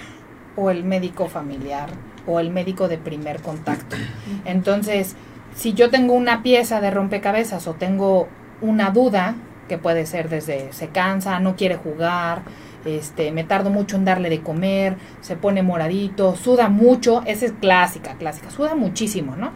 o el médico familiar o el médico de primer contacto. Entonces, si yo tengo una pieza de rompecabezas o tengo una duda, que puede ser desde se cansa, no quiere jugar, este, me tardo mucho en darle de comer, se pone moradito, suda mucho, esa es clásica, clásica, suda muchísimo, ¿no?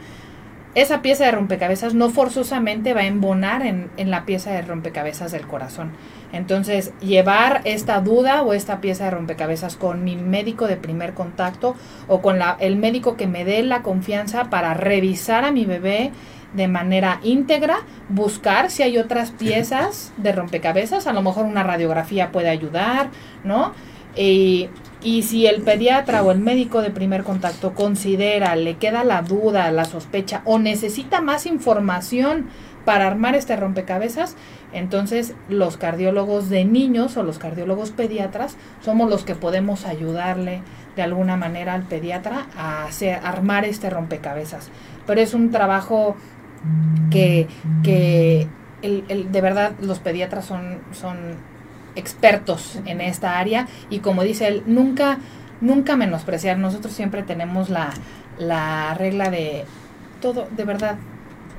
esa pieza de rompecabezas no forzosamente va a embonar en, en, la pieza de rompecabezas del corazón. Entonces, llevar esta duda o esta pieza de rompecabezas con mi médico de primer contacto o con el médico que me dé la confianza para revisar a mi bebé de manera íntegra, buscar si hay otras piezas de rompecabezas, a lo mejor una radiografía puede ayudar, ¿no? Y, y si el pediatra o el médico de primer contacto considera, le queda la duda, la sospecha o necesita más información para armar este rompecabezas, entonces los cardiólogos de niños o los cardiólogos pediatras somos los que podemos ayudarle de alguna manera al pediatra a hacer, armar este rompecabezas. Pero es un trabajo que, que el, el, de verdad los pediatras son, son expertos en esta área y como dice él, nunca, nunca menospreciar. Nosotros siempre tenemos la, la regla de todo, de verdad,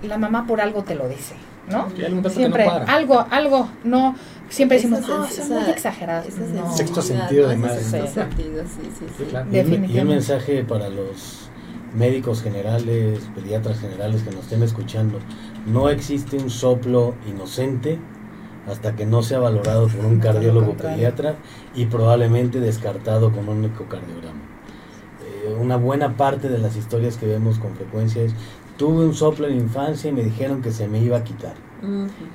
la mamá por algo te lo dice, ¿no? Siempre algo, algo, no, siempre decimos, no, son muy exageradas. Sexto sentido de madre. Y, un mensaje para los médicos generales, pediatras generales que nos estén escuchando, no existe un soplo inocente hasta que no sea valorado por un cardiólogo pediatra y probablemente descartado con un ecocardiograma. Eh, una buena parte de las historias que vemos con frecuencia es, tuve un soplo en la infancia y me dijeron que se me iba a quitar.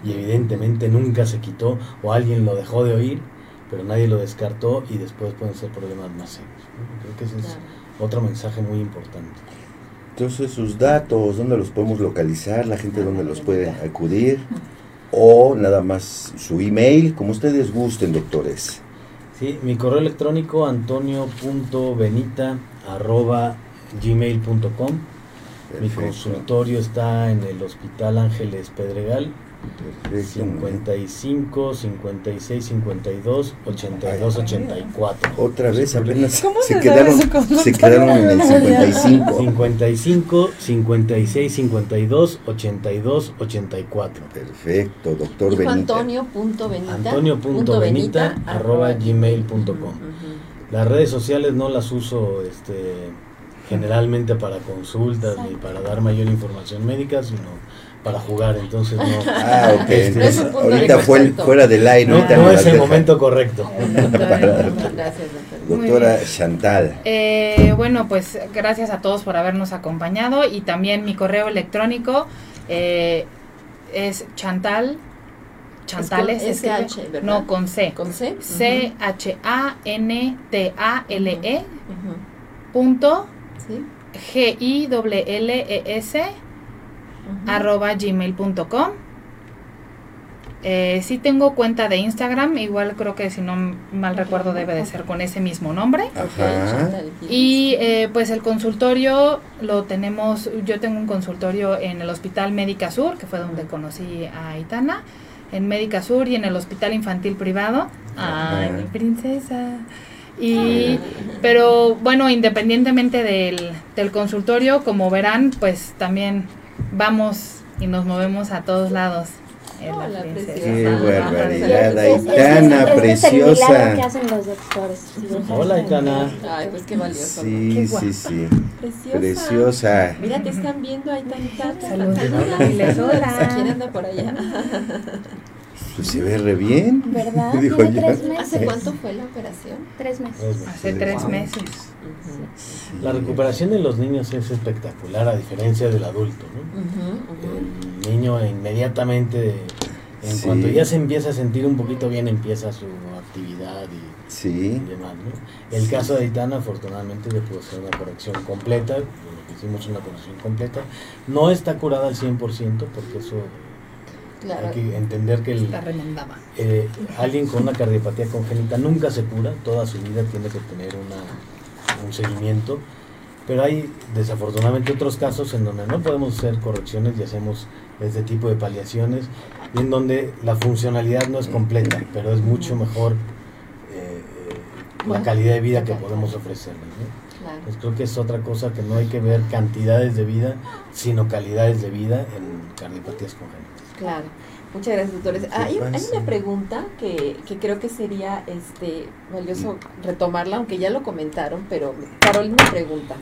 Y evidentemente nunca se quitó o alguien lo dejó de oír, pero nadie lo descartó y después pueden ser problemas más serios. Creo que ese es otro mensaje muy importante. Entonces sus datos, ¿dónde los podemos localizar? La gente dónde los puede acudir o nada más su email, como ustedes gusten, doctores. Sí, mi correo electrónico antonio.benita.gmail.com Mi consultorio está en el Hospital Ángeles Pedregal, 55, 56, 52, 82, 84. Otra vez apenas se, quedaron, se quedaron en el 55. 55, 56, 52, 82, 84. Perfecto, doctor Benita. Antonio.benita. Antonio.benita arroba gmail.com. Las redes sociales no las uso este, generalmente para consultas ni para dar mayor información médica, sino para jugar, entonces no. Ah, ok. Este, ahorita fue fuera del aire. No, no es el momento correcto. gracias, Doctora Chantal. Eh, bueno, pues gracias a todos por habernos acompañado y también mi correo electrónico eh, es Chantal. Chantales, es no con C. Con C. C H A N T A L E punto G I W L E S arroba gmail.com. Eh, sí tengo cuenta de Instagram, igual creo que si no mal recuerdo debe de ser con ese mismo nombre. Y eh, pues el consultorio lo tenemos, yo tengo un consultorio en el Hospital Médica Sur, que fue donde conocí a Aitana, en Médica Sur y en el Hospital Infantil Privado. Ay, mi princesa. Y, pero bueno, independientemente del, del consultorio, como verán, pues también vamos y nos movemos a todos lados. Hola, Qué barbaridad, Aitana, preciosa. que hacen los doctores. Hola, Aitana. Ay, pues qué valioso. Sí, sí, sí. Preciosa. Preciosa. Mira, te están viendo, Aitana. Saludos. Hola. ¿Quién anda por allá? Pues se ve re bien. ¿Verdad? Dijo Tiene yo. tres meses. ¿Hace cuánto fue la operación? Tres meses. Hace tres meses. La recuperación de los niños es espectacular a diferencia del adulto. ¿no? El niño inmediatamente, en Sí. cuanto ya se empieza a sentir un poquito bien, empieza su actividad y, Sí. y demás. ¿no? El caso de Aitana, afortunadamente, le pudo hacer una corrección completa. Lo que hicimos una corrección completa. No está curada al 100% porque eso Claro. hay que entender que el, eh, alguien con una cardiopatía congénita nunca se cura, toda su vida tiene que tener una, un seguimiento, pero hay desafortunadamente otros casos en donde no podemos hacer correcciones y hacemos este tipo de paliaciones, y en donde la funcionalidad no es completa, pero es mucho mejor eh, eh, la calidad de vida que podemos ofrecerles. Pues creo que es otra cosa que no hay que ver cantidades de vida, sino calidades de vida en cardiopatías congénitas. Claro. Muchas gracias, doctores. Hay, una pregunta que, que creo que sería este valioso retomarla, aunque ya lo comentaron, pero Carolina pregunta.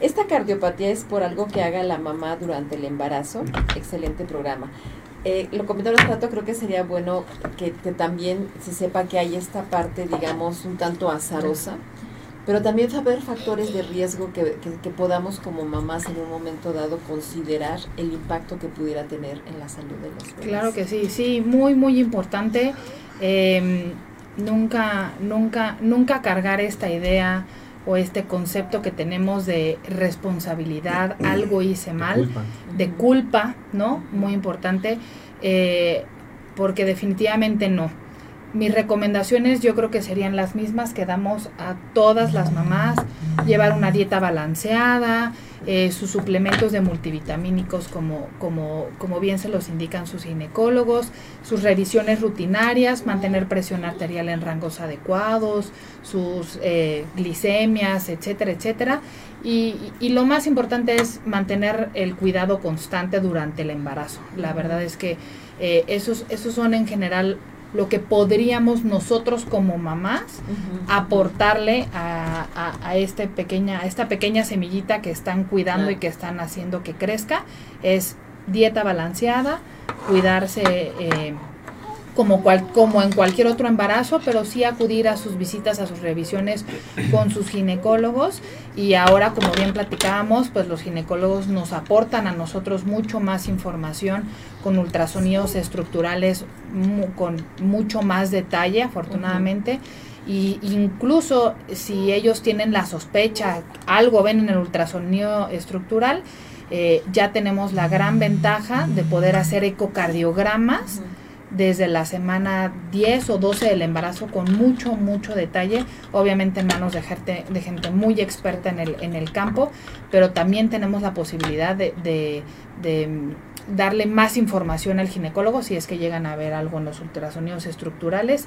Esta cardiopatía es por algo que haga la mamá durante el embarazo. Excelente programa. Eh, lo comentaba hace rato, creo que sería bueno que, también se sepa que hay esta parte, digamos, un tanto azarosa, pero también saber factores de riesgo que, que, podamos como mamás en un momento dado considerar el impacto que pudiera tener en la salud de los bebés. Claro que sí, sí, muy, muy importante. Em, nunca, nunca, nunca cargar esta idea o este concepto que tenemos de responsabilidad, algo hice mal, de culpa, ¿no? Muy importante, eh, porque definitivamente no. Mis recomendaciones yo creo que serían las mismas que damos a todas las mamás, llevar una dieta balanceada, eh, sus suplementos de multivitamínicos como, como, como bien se los indican sus ginecólogos, sus revisiones rutinarias, mantener presión arterial en rangos adecuados, sus eh, glicemias, etcétera, etcétera. Y, y, lo más importante es mantener el cuidado constante durante el embarazo. La verdad es que eh, esos, esos son en general lo que podríamos nosotros como mamás aportarle a, a, este pequeña, a esta pequeña semillita que están cuidando y que están haciendo que crezca es dieta balanceada, cuidarse eh, como, cual, como en cualquier otro embarazo, pero sí acudir a sus visitas, a sus revisiones con sus ginecólogos. Y ahora, como bien platicábamos, pues los ginecólogos nos aportan a nosotros mucho más información con ultrasonidos estructurales con mucho más detalle, afortunadamente. Y incluso si ellos tienen la sospecha, algo ven en el ultrasonido estructural, eh, ya tenemos la gran ventaja de poder hacer ecocardiogramas desde la semana 10 o 12 del embarazo con mucho, mucho detalle, obviamente en manos de gente, de gente muy experta en el, en el campo, pero también tenemos la posibilidad de, de, darle más información al ginecólogo si es que llegan a ver algo en los ultrasonidos estructurales.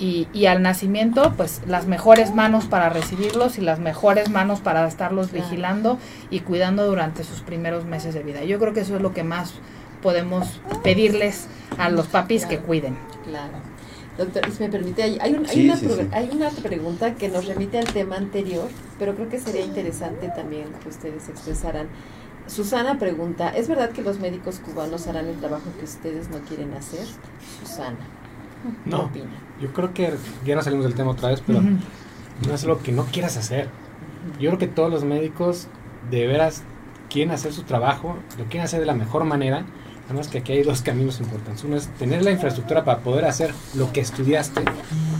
Y, y, al nacimiento, pues las mejores manos para recibirlos y las mejores manos para estarlos vigilando y cuidando durante sus primeros meses de vida. Yo creo que eso es lo que más podemos pedirles a los papis que cuiden. Claro. Doctor, si me permite, hay, hay, una, hay una pregunta que nos remite al tema anterior, pero creo que sería interesante también que ustedes expresaran. Susana pregunta, ¿es verdad que los médicos cubanos harán el trabajo que ustedes no quieren hacer? Susana. No, opina? yo creo que ya no salimos del tema otra vez, pero no es lo que no quieras hacer. Yo creo que todos los médicos de veras quieren hacer su trabajo, lo quieren hacer de la mejor manera Además que aquí hay dos caminos importantes. Uno es tener la infraestructura para poder hacer lo que estudiaste,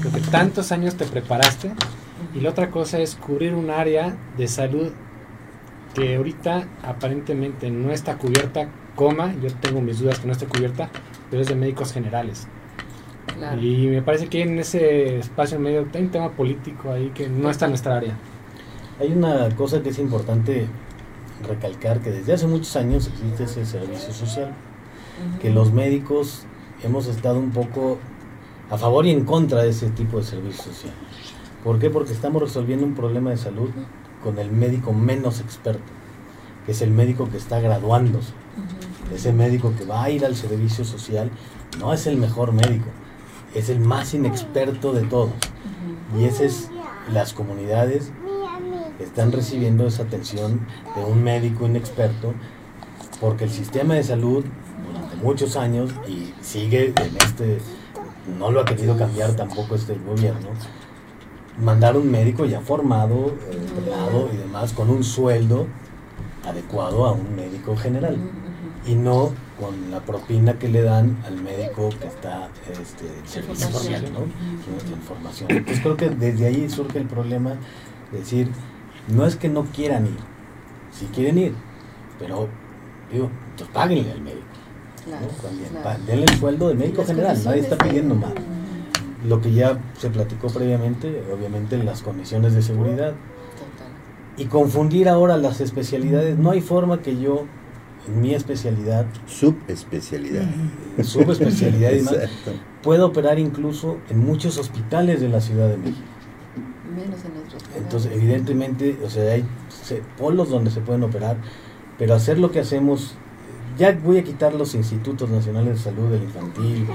lo que tantos años te preparaste. Y la otra cosa es cubrir un área de salud que ahorita aparentemente no está cubierta, coma, yo tengo mis dudas que no esté cubierta, pero es de médicos generales. Y me parece que en ese espacio medio hay un tema político ahí que no está en nuestra área. Hay una cosa que es importante recalcar, que desde hace muchos años existe ese servicio social que los médicos hemos estado un poco a favor y en contra de ese tipo de servicio social. ¿Por qué? Porque estamos resolviendo un problema de salud con el médico menos experto, que es el médico que está graduándose. Ese médico que va a ir al servicio social no es el mejor médico, es el más inexperto de todos. Y ese es las comunidades están recibiendo esa atención de un médico inexperto porque el sistema de salud muchos años y sigue en este, no lo ha querido cambiar tampoco este gobierno, mandar un médico ya formado, entrenado y demás, con un sueldo adecuado a un médico general y no con la propina que le dan al médico que está este, servicio social, ¿no? información. Entonces creo que desde ahí surge el problema de decir, no es que no quieran ir, si quieren ir, pero digo, pues páguenle al médico. Denle el sueldo de médico general, nadie está pidiendo más. Lo que ya se platicó previamente, obviamente en las condiciones de seguridad. Y confundir ahora las especialidades, no hay forma que yo, en mi especialidad, subespecialidad, subespecialidad y pueda operar incluso en muchos hospitales de la Ciudad de México. Menos en otros. Entonces, evidentemente, o sea, hay polos donde se pueden operar, pero hacer lo que hacemos ya voy a quitar los institutos nacionales de salud, el infantil,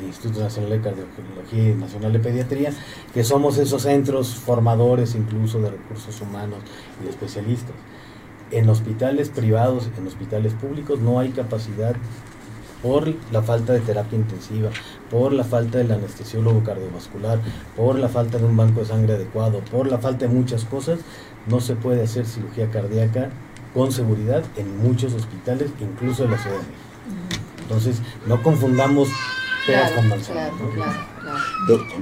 el Instituto Nacional de Cardiología y Nacional de Pediatría, que somos esos centros formadores incluso de recursos humanos y de especialistas. En hospitales privados, en hospitales públicos, no hay capacidad por la falta de terapia intensiva, por la falta del anestesiólogo cardiovascular, por la falta de un banco de sangre adecuado, por la falta de muchas cosas, no se puede hacer cirugía cardíaca con seguridad en muchos hospitales, incluso en la Ciudad de México. Entonces, no confundamos peras con manzanas.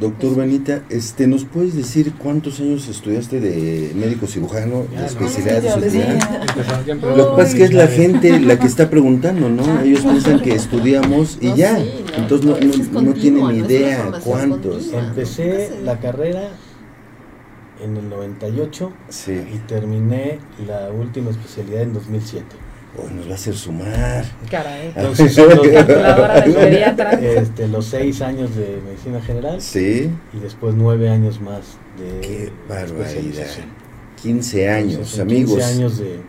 doctor Benita, este, ¿nos puedes decir cuántos años estudiaste de médico cirujano, de especialidad de Lo que pasa es que es la gente la que está preguntando, ¿no? Ellos piensan que estudiamos y ya. Entonces no, no, tienen ni idea cuántos. Empecé la carrera en el 98 y terminé la última especialidad en 2007. Oh, nos va a hacer sumar. Caray. Entonces, este, los seis años de medicina general. Sí. Y después nueve años más de Qué barbaridad. 15 años, amigos. 15 años de.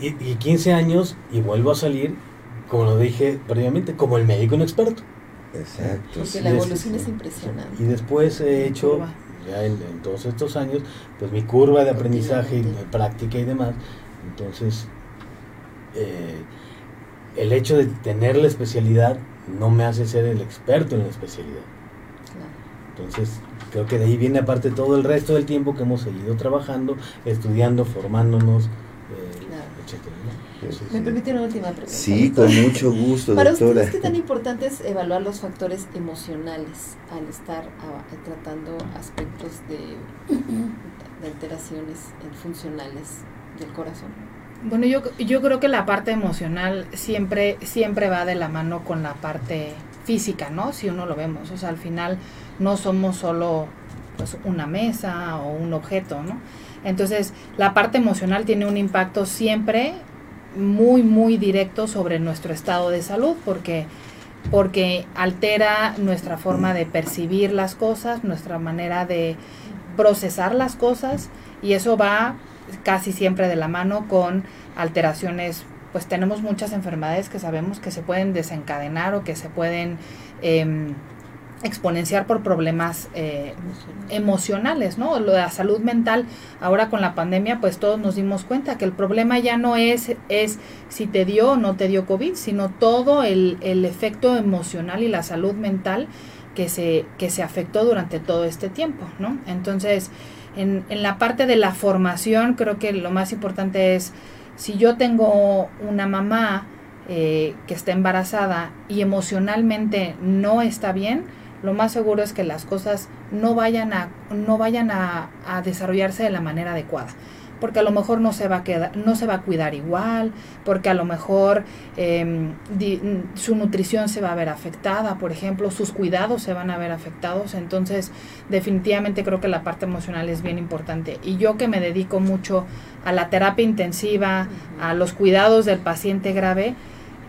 Y, y 15 años, y vuelvo a salir, como lo dije previamente, como el médico inexperto. Exacto. Porque la evolución es impresionante. Y después he hecho ya en, todos estos años, pues mi curva de aprendizaje y de práctica y demás. Entonces, eh, el hecho de tener la especialidad no me hace ser el experto en la especialidad. Entonces, creo que de ahí viene aparte todo el resto del tiempo que hemos seguido trabajando, estudiando, formándonos, ¿Me permite una última pregunta? Sí, con mucho gusto, Para doctora. ustedes, ¿qué tan importante es evaluar los factores emocionales al estar tratando aspectos de, alteraciones funcionales del corazón? Bueno, yo, yo creo que la parte emocional siempre, siempre va de la mano con la parte física, ¿no? Si uno lo vemos. O sea, al final no somos solo pues, una mesa o un objeto, ¿no? Entonces, la parte emocional tiene un impacto siempre muy, muy directo sobre nuestro estado de salud, porque, porque altera nuestra forma de percibir las cosas, nuestra manera de procesar las cosas, y eso va casi siempre de la mano con alteraciones, pues tenemos muchas enfermedades que sabemos que se pueden desencadenar o que se pueden... Eh, exponenciar por problemas eh, emocionales, ¿no? Lo de la salud mental, ahora con la pandemia, pues todos nos dimos cuenta que el problema ya no es, es si te dio o no te dio COVID, sino todo el, el efecto emocional y la salud mental que se, que se afectó durante todo este tiempo, ¿no? Entonces, en, en la parte de la formación, creo que lo más importante es, si yo tengo una mamá eh, que está embarazada y emocionalmente no está bien, lo más seguro es que las cosas no vayan a, no vayan a, desarrollarse de la manera adecuada porque a lo mejor no se va a quedar, no se va a cuidar igual, porque a lo mejor em, su nutrición se va a ver afectada, por ejemplo, sus cuidados se van a ver afectados. Entonces, definitivamente creo que la parte emocional es bien importante. Y yo que me dedico mucho a la terapia intensiva, a los cuidados del paciente grave,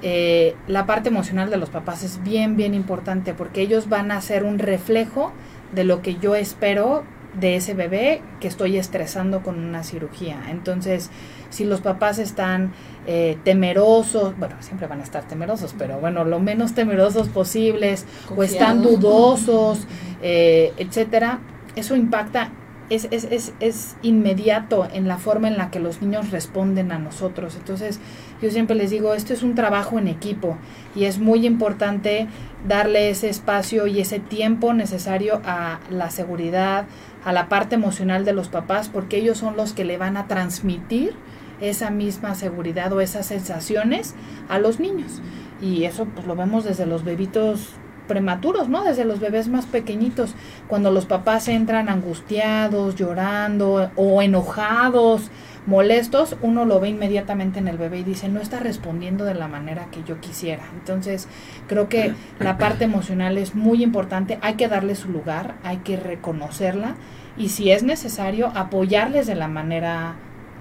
eh, la parte emocional de los papás es bien, bien importante porque ellos van a ser un reflejo de lo que yo espero de ese bebé que estoy estresando con una cirugía. Entonces, si los papás están eh, temerosos, bueno, siempre van a estar temerosos, pero bueno, lo menos temerosos posibles, o están dudosos, eh, etcétera, eso impacta es, es, es, es, inmediato en la forma en la que los niños responden a nosotros. Entonces, yo siempre les digo, esto es un trabajo en equipo y es muy importante darle ese espacio y ese tiempo necesario a la seguridad, a la parte emocional de los papás, porque ellos son los que le van a transmitir esa misma seguridad o esas sensaciones a los niños. Y eso pues lo vemos desde los bebitos prematuros, ¿no? Desde los bebés más pequeñitos, cuando los papás entran angustiados, llorando o enojados, molestos, uno lo ve inmediatamente en el bebé y dice, no está respondiendo de la manera que yo quisiera. Entonces, creo que la parte emocional es muy importante, hay que darle su lugar, hay que reconocerla y si es necesario, apoyarles de la manera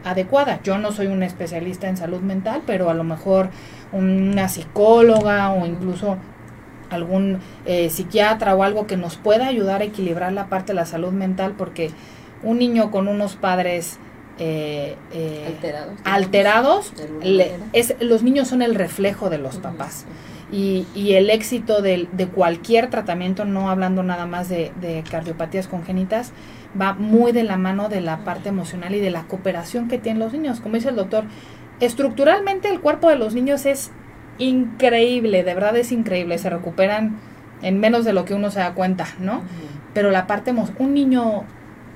adecuada. Yo no soy una especialista en salud mental, pero a lo mejor una psicóloga o incluso algún eh, psiquiatra o algo que nos pueda ayudar a equilibrar la parte de la salud mental, porque un niño con unos padres eh, eh, alterados, es, los niños son el reflejo de los papás. Y, y, el éxito de, de, cualquier tratamiento, no hablando nada más de, de, cardiopatías congénitas, va muy de la mano de la parte emocional y de la cooperación que tienen los niños. Como dice el doctor, estructuralmente el cuerpo de los niños es increíble, de verdad es increíble, se recuperan en menos de lo que uno se da cuenta, ¿no? Pero la parte, un niño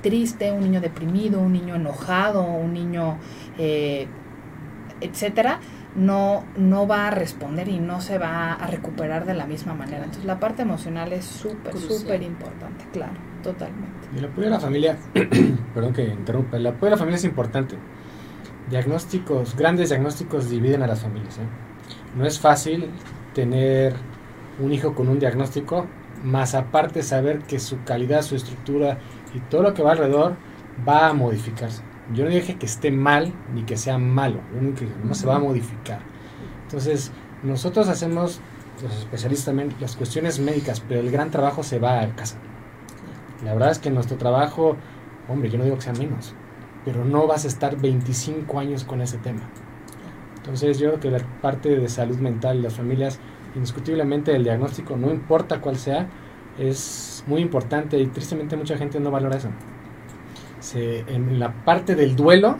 triste, un niño deprimido, un niño enojado, un niño, eh, etcétera, no, no va a responder y no se va a recuperar de la misma manera. Entonces la parte emocional es súper, súper importante, claro, totalmente. Y el apoyo a la familia, perdón que interrumpa, el apoyo a la familia es importante. Diagnósticos, grandes diagnósticos dividen a las familias. ¿eh? No es fácil tener un hijo con un diagnóstico, más aparte saber que su calidad, su estructura y todo lo que va alrededor va a modificarse. Yo no dije que esté mal ni que sea malo, no se va a modificar. Entonces, nosotros hacemos, los especialistas también, las cuestiones médicas, pero el gran trabajo se va a casa. La verdad es que nuestro trabajo, hombre, yo no digo que sea menos, pero no vas a estar 25 años con ese tema. Entonces yo creo que la parte de salud mental y las familias, indiscutiblemente el diagnóstico, no importa cuál sea, es muy importante y tristemente mucha gente no valora eso. en la parte del duelo,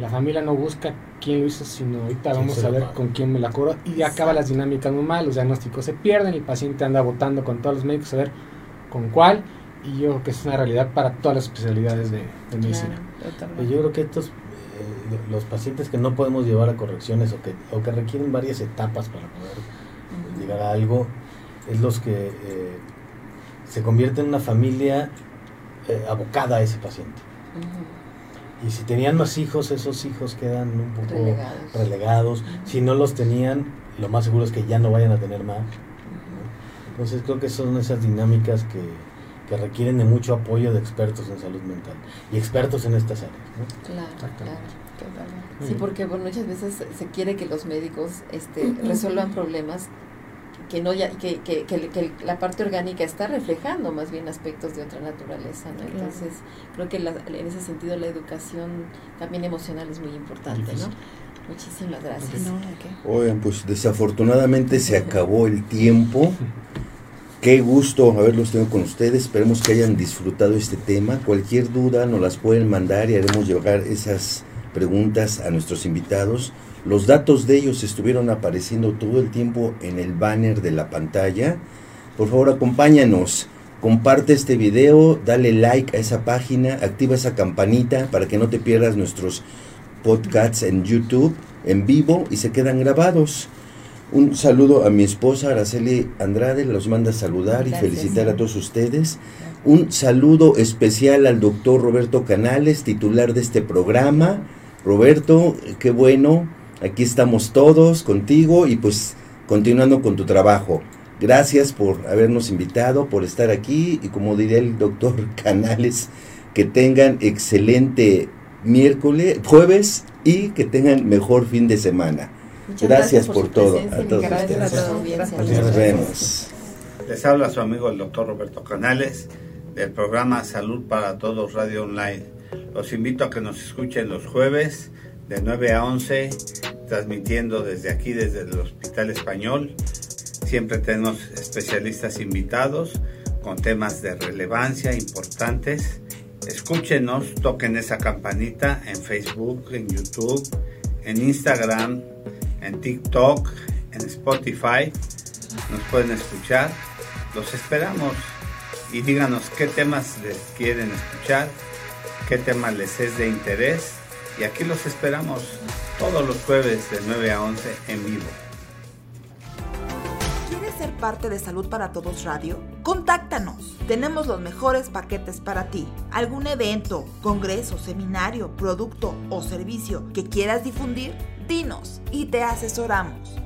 la familia no busca quién lo hizo, sino ahorita vamos a ver con quién me la curo y acaba las dinámicas muy mal, los diagnósticos se pierden, el paciente anda votando con todos los médicos a ver con cuál. Y yo creo que es una realidad para todas las especialidades de, medicina. yo creo que estos, eh, los pacientes que no podemos llevar a correcciones o que, o que requieren varias etapas para poder llegar a algo, es los que eh, se convierte en una familia eh, abocada a ese paciente. Y si tenían más hijos, esos hijos quedan un poco relegados. Si no los tenían, lo más seguro es que ya no vayan a tener más. Entonces creo que son esas dinámicas que, que, requieren de mucho apoyo de expertos en salud mental y expertos en estas áreas. Claro, claro. Sí, porque muchas veces se quiere que los médicos este, resuelvan problemas que no ya que, que, que, la parte orgánica está reflejando más bien aspectos de otra naturaleza ¿no? entonces creo que en ese sentido la educación también emocional es muy importante no muchísimas gracias oigan pues desafortunadamente se acabó el tiempo Qué gusto haberlos tenido con ustedes. Esperemos que hayan disfrutado este tema. Cualquier duda nos las pueden mandar y haremos llegar esas preguntas a nuestros invitados. Los datos de ellos estuvieron apareciendo todo el tiempo en el banner de la pantalla. Por favor, acompáñanos. Comparte este video, dale like a esa página, activa esa campanita para que no te pierdas nuestros podcasts en YouTube en vivo y se quedan grabados. Un saludo a mi esposa Araceli Andrade, los manda a saludar y felicitar a todos ustedes. Un saludo especial al doctor Roberto Canales, titular de este programa. Roberto, qué bueno Aquí estamos todos contigo y pues continuando con tu trabajo. Gracias por habernos invitado, por estar aquí y como diría el doctor Canales, que tengan excelente miércoles, jueves y que tengan mejor fin de semana. gracias, por, todo. A todos ustedes. Nos vemos. Les habla su amigo el doctor Roberto Canales del programa Salud para Todos Radio Online. Los invito a que nos escuchen los jueves de 9 a 11, transmitiendo desde aquí, desde el Hospital Español. Siempre tenemos especialistas invitados con temas de relevancia importantes. Escúchenos, toquen esa campanita en Facebook, en YouTube, en Instagram, en TikTok, en Spotify. Nos pueden escuchar. Los esperamos y díganos qué temas les quieren escuchar, qué tema les es de interés y aquí los esperamos todos los jueves de 9 a 11 en vivo. ¿Quieres ser parte de Salud para Todos Radio? Contáctanos. Tenemos los mejores paquetes para ti. ¿Algún evento, congreso, seminario, producto o servicio que quieras difundir? Dinos y te asesoramos.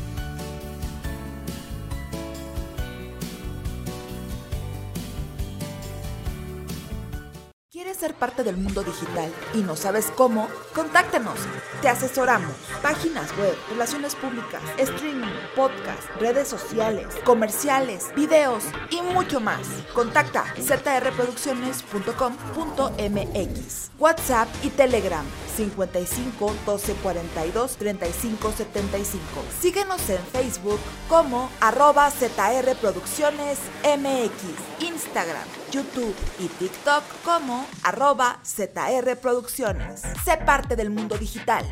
¿Quieres ser parte del mundo digital y no sabes cómo? Contáctanos, te asesoramos. Páginas web, relaciones públicas, streaming, podcast, redes sociales, comerciales, videos y mucho más. Contacta zrproducciones.com.mx. WhatsApp y Telegram 55 12 42 35 75. Síguenos en Facebook como arroba ZR Instagram, YouTube y TikTok como arroba ZR Producciones. Sé parte del mundo digital.